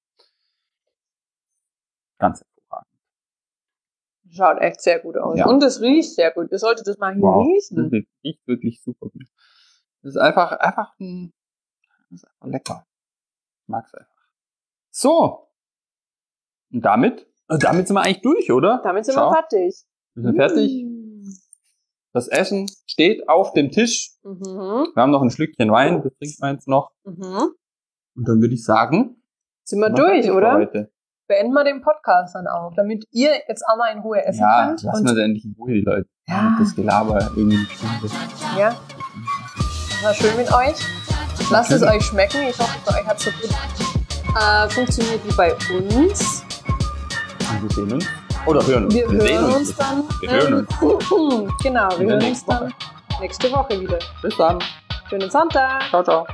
Speaker 1: Ganz hervorragend.
Speaker 2: Schaut echt sehr gut aus.
Speaker 1: Ja.
Speaker 2: Und es riecht sehr gut. Ihr solltet das mal hier
Speaker 1: Wow, das
Speaker 2: riechen.
Speaker 1: riecht wirklich super gut. Das ist einfach, einfach ein, das ist einfach lecker. Ich mag's einfach. So. Und damit, damit sind wir eigentlich durch, oder?
Speaker 2: Damit sind
Speaker 1: Schau,
Speaker 2: wir fertig.
Speaker 1: Wir sind fertig.
Speaker 2: Mm.
Speaker 1: Das Essen steht auf dem Tisch.
Speaker 2: Mhm.
Speaker 1: Wir haben noch ein Schlückchen Wein, das trinken wir jetzt noch.
Speaker 2: Mhm.
Speaker 1: Und dann würde ich sagen,
Speaker 2: Sind wir durch,
Speaker 1: fertig
Speaker 2: oder?
Speaker 1: Heute.
Speaker 2: Beenden wir den Podcast dann auch, damit ihr jetzt auch mal in Ruhe essen
Speaker 1: Ja,
Speaker 2: könnt.
Speaker 1: lassen wir endlich in Ruhe, die Leute.
Speaker 2: Ja.
Speaker 1: Das Gelaber irgendwie
Speaker 2: ja, war schön mit euch. Lasst es euch schmecken. Ich hoffe, bei euch hat es so gut äh, funktioniert wie bei uns.
Speaker 1: Und wir sehen uns. Oder hören uns.
Speaker 2: Wir,
Speaker 1: sehen
Speaker 2: hören uns dann.
Speaker 1: Wir hören uns.
Speaker 2: uns. Genau, wir hören uns dann nächste Woche wieder.
Speaker 1: Bis dann.
Speaker 2: Schönen Sonntag.
Speaker 1: Ciao, ciao.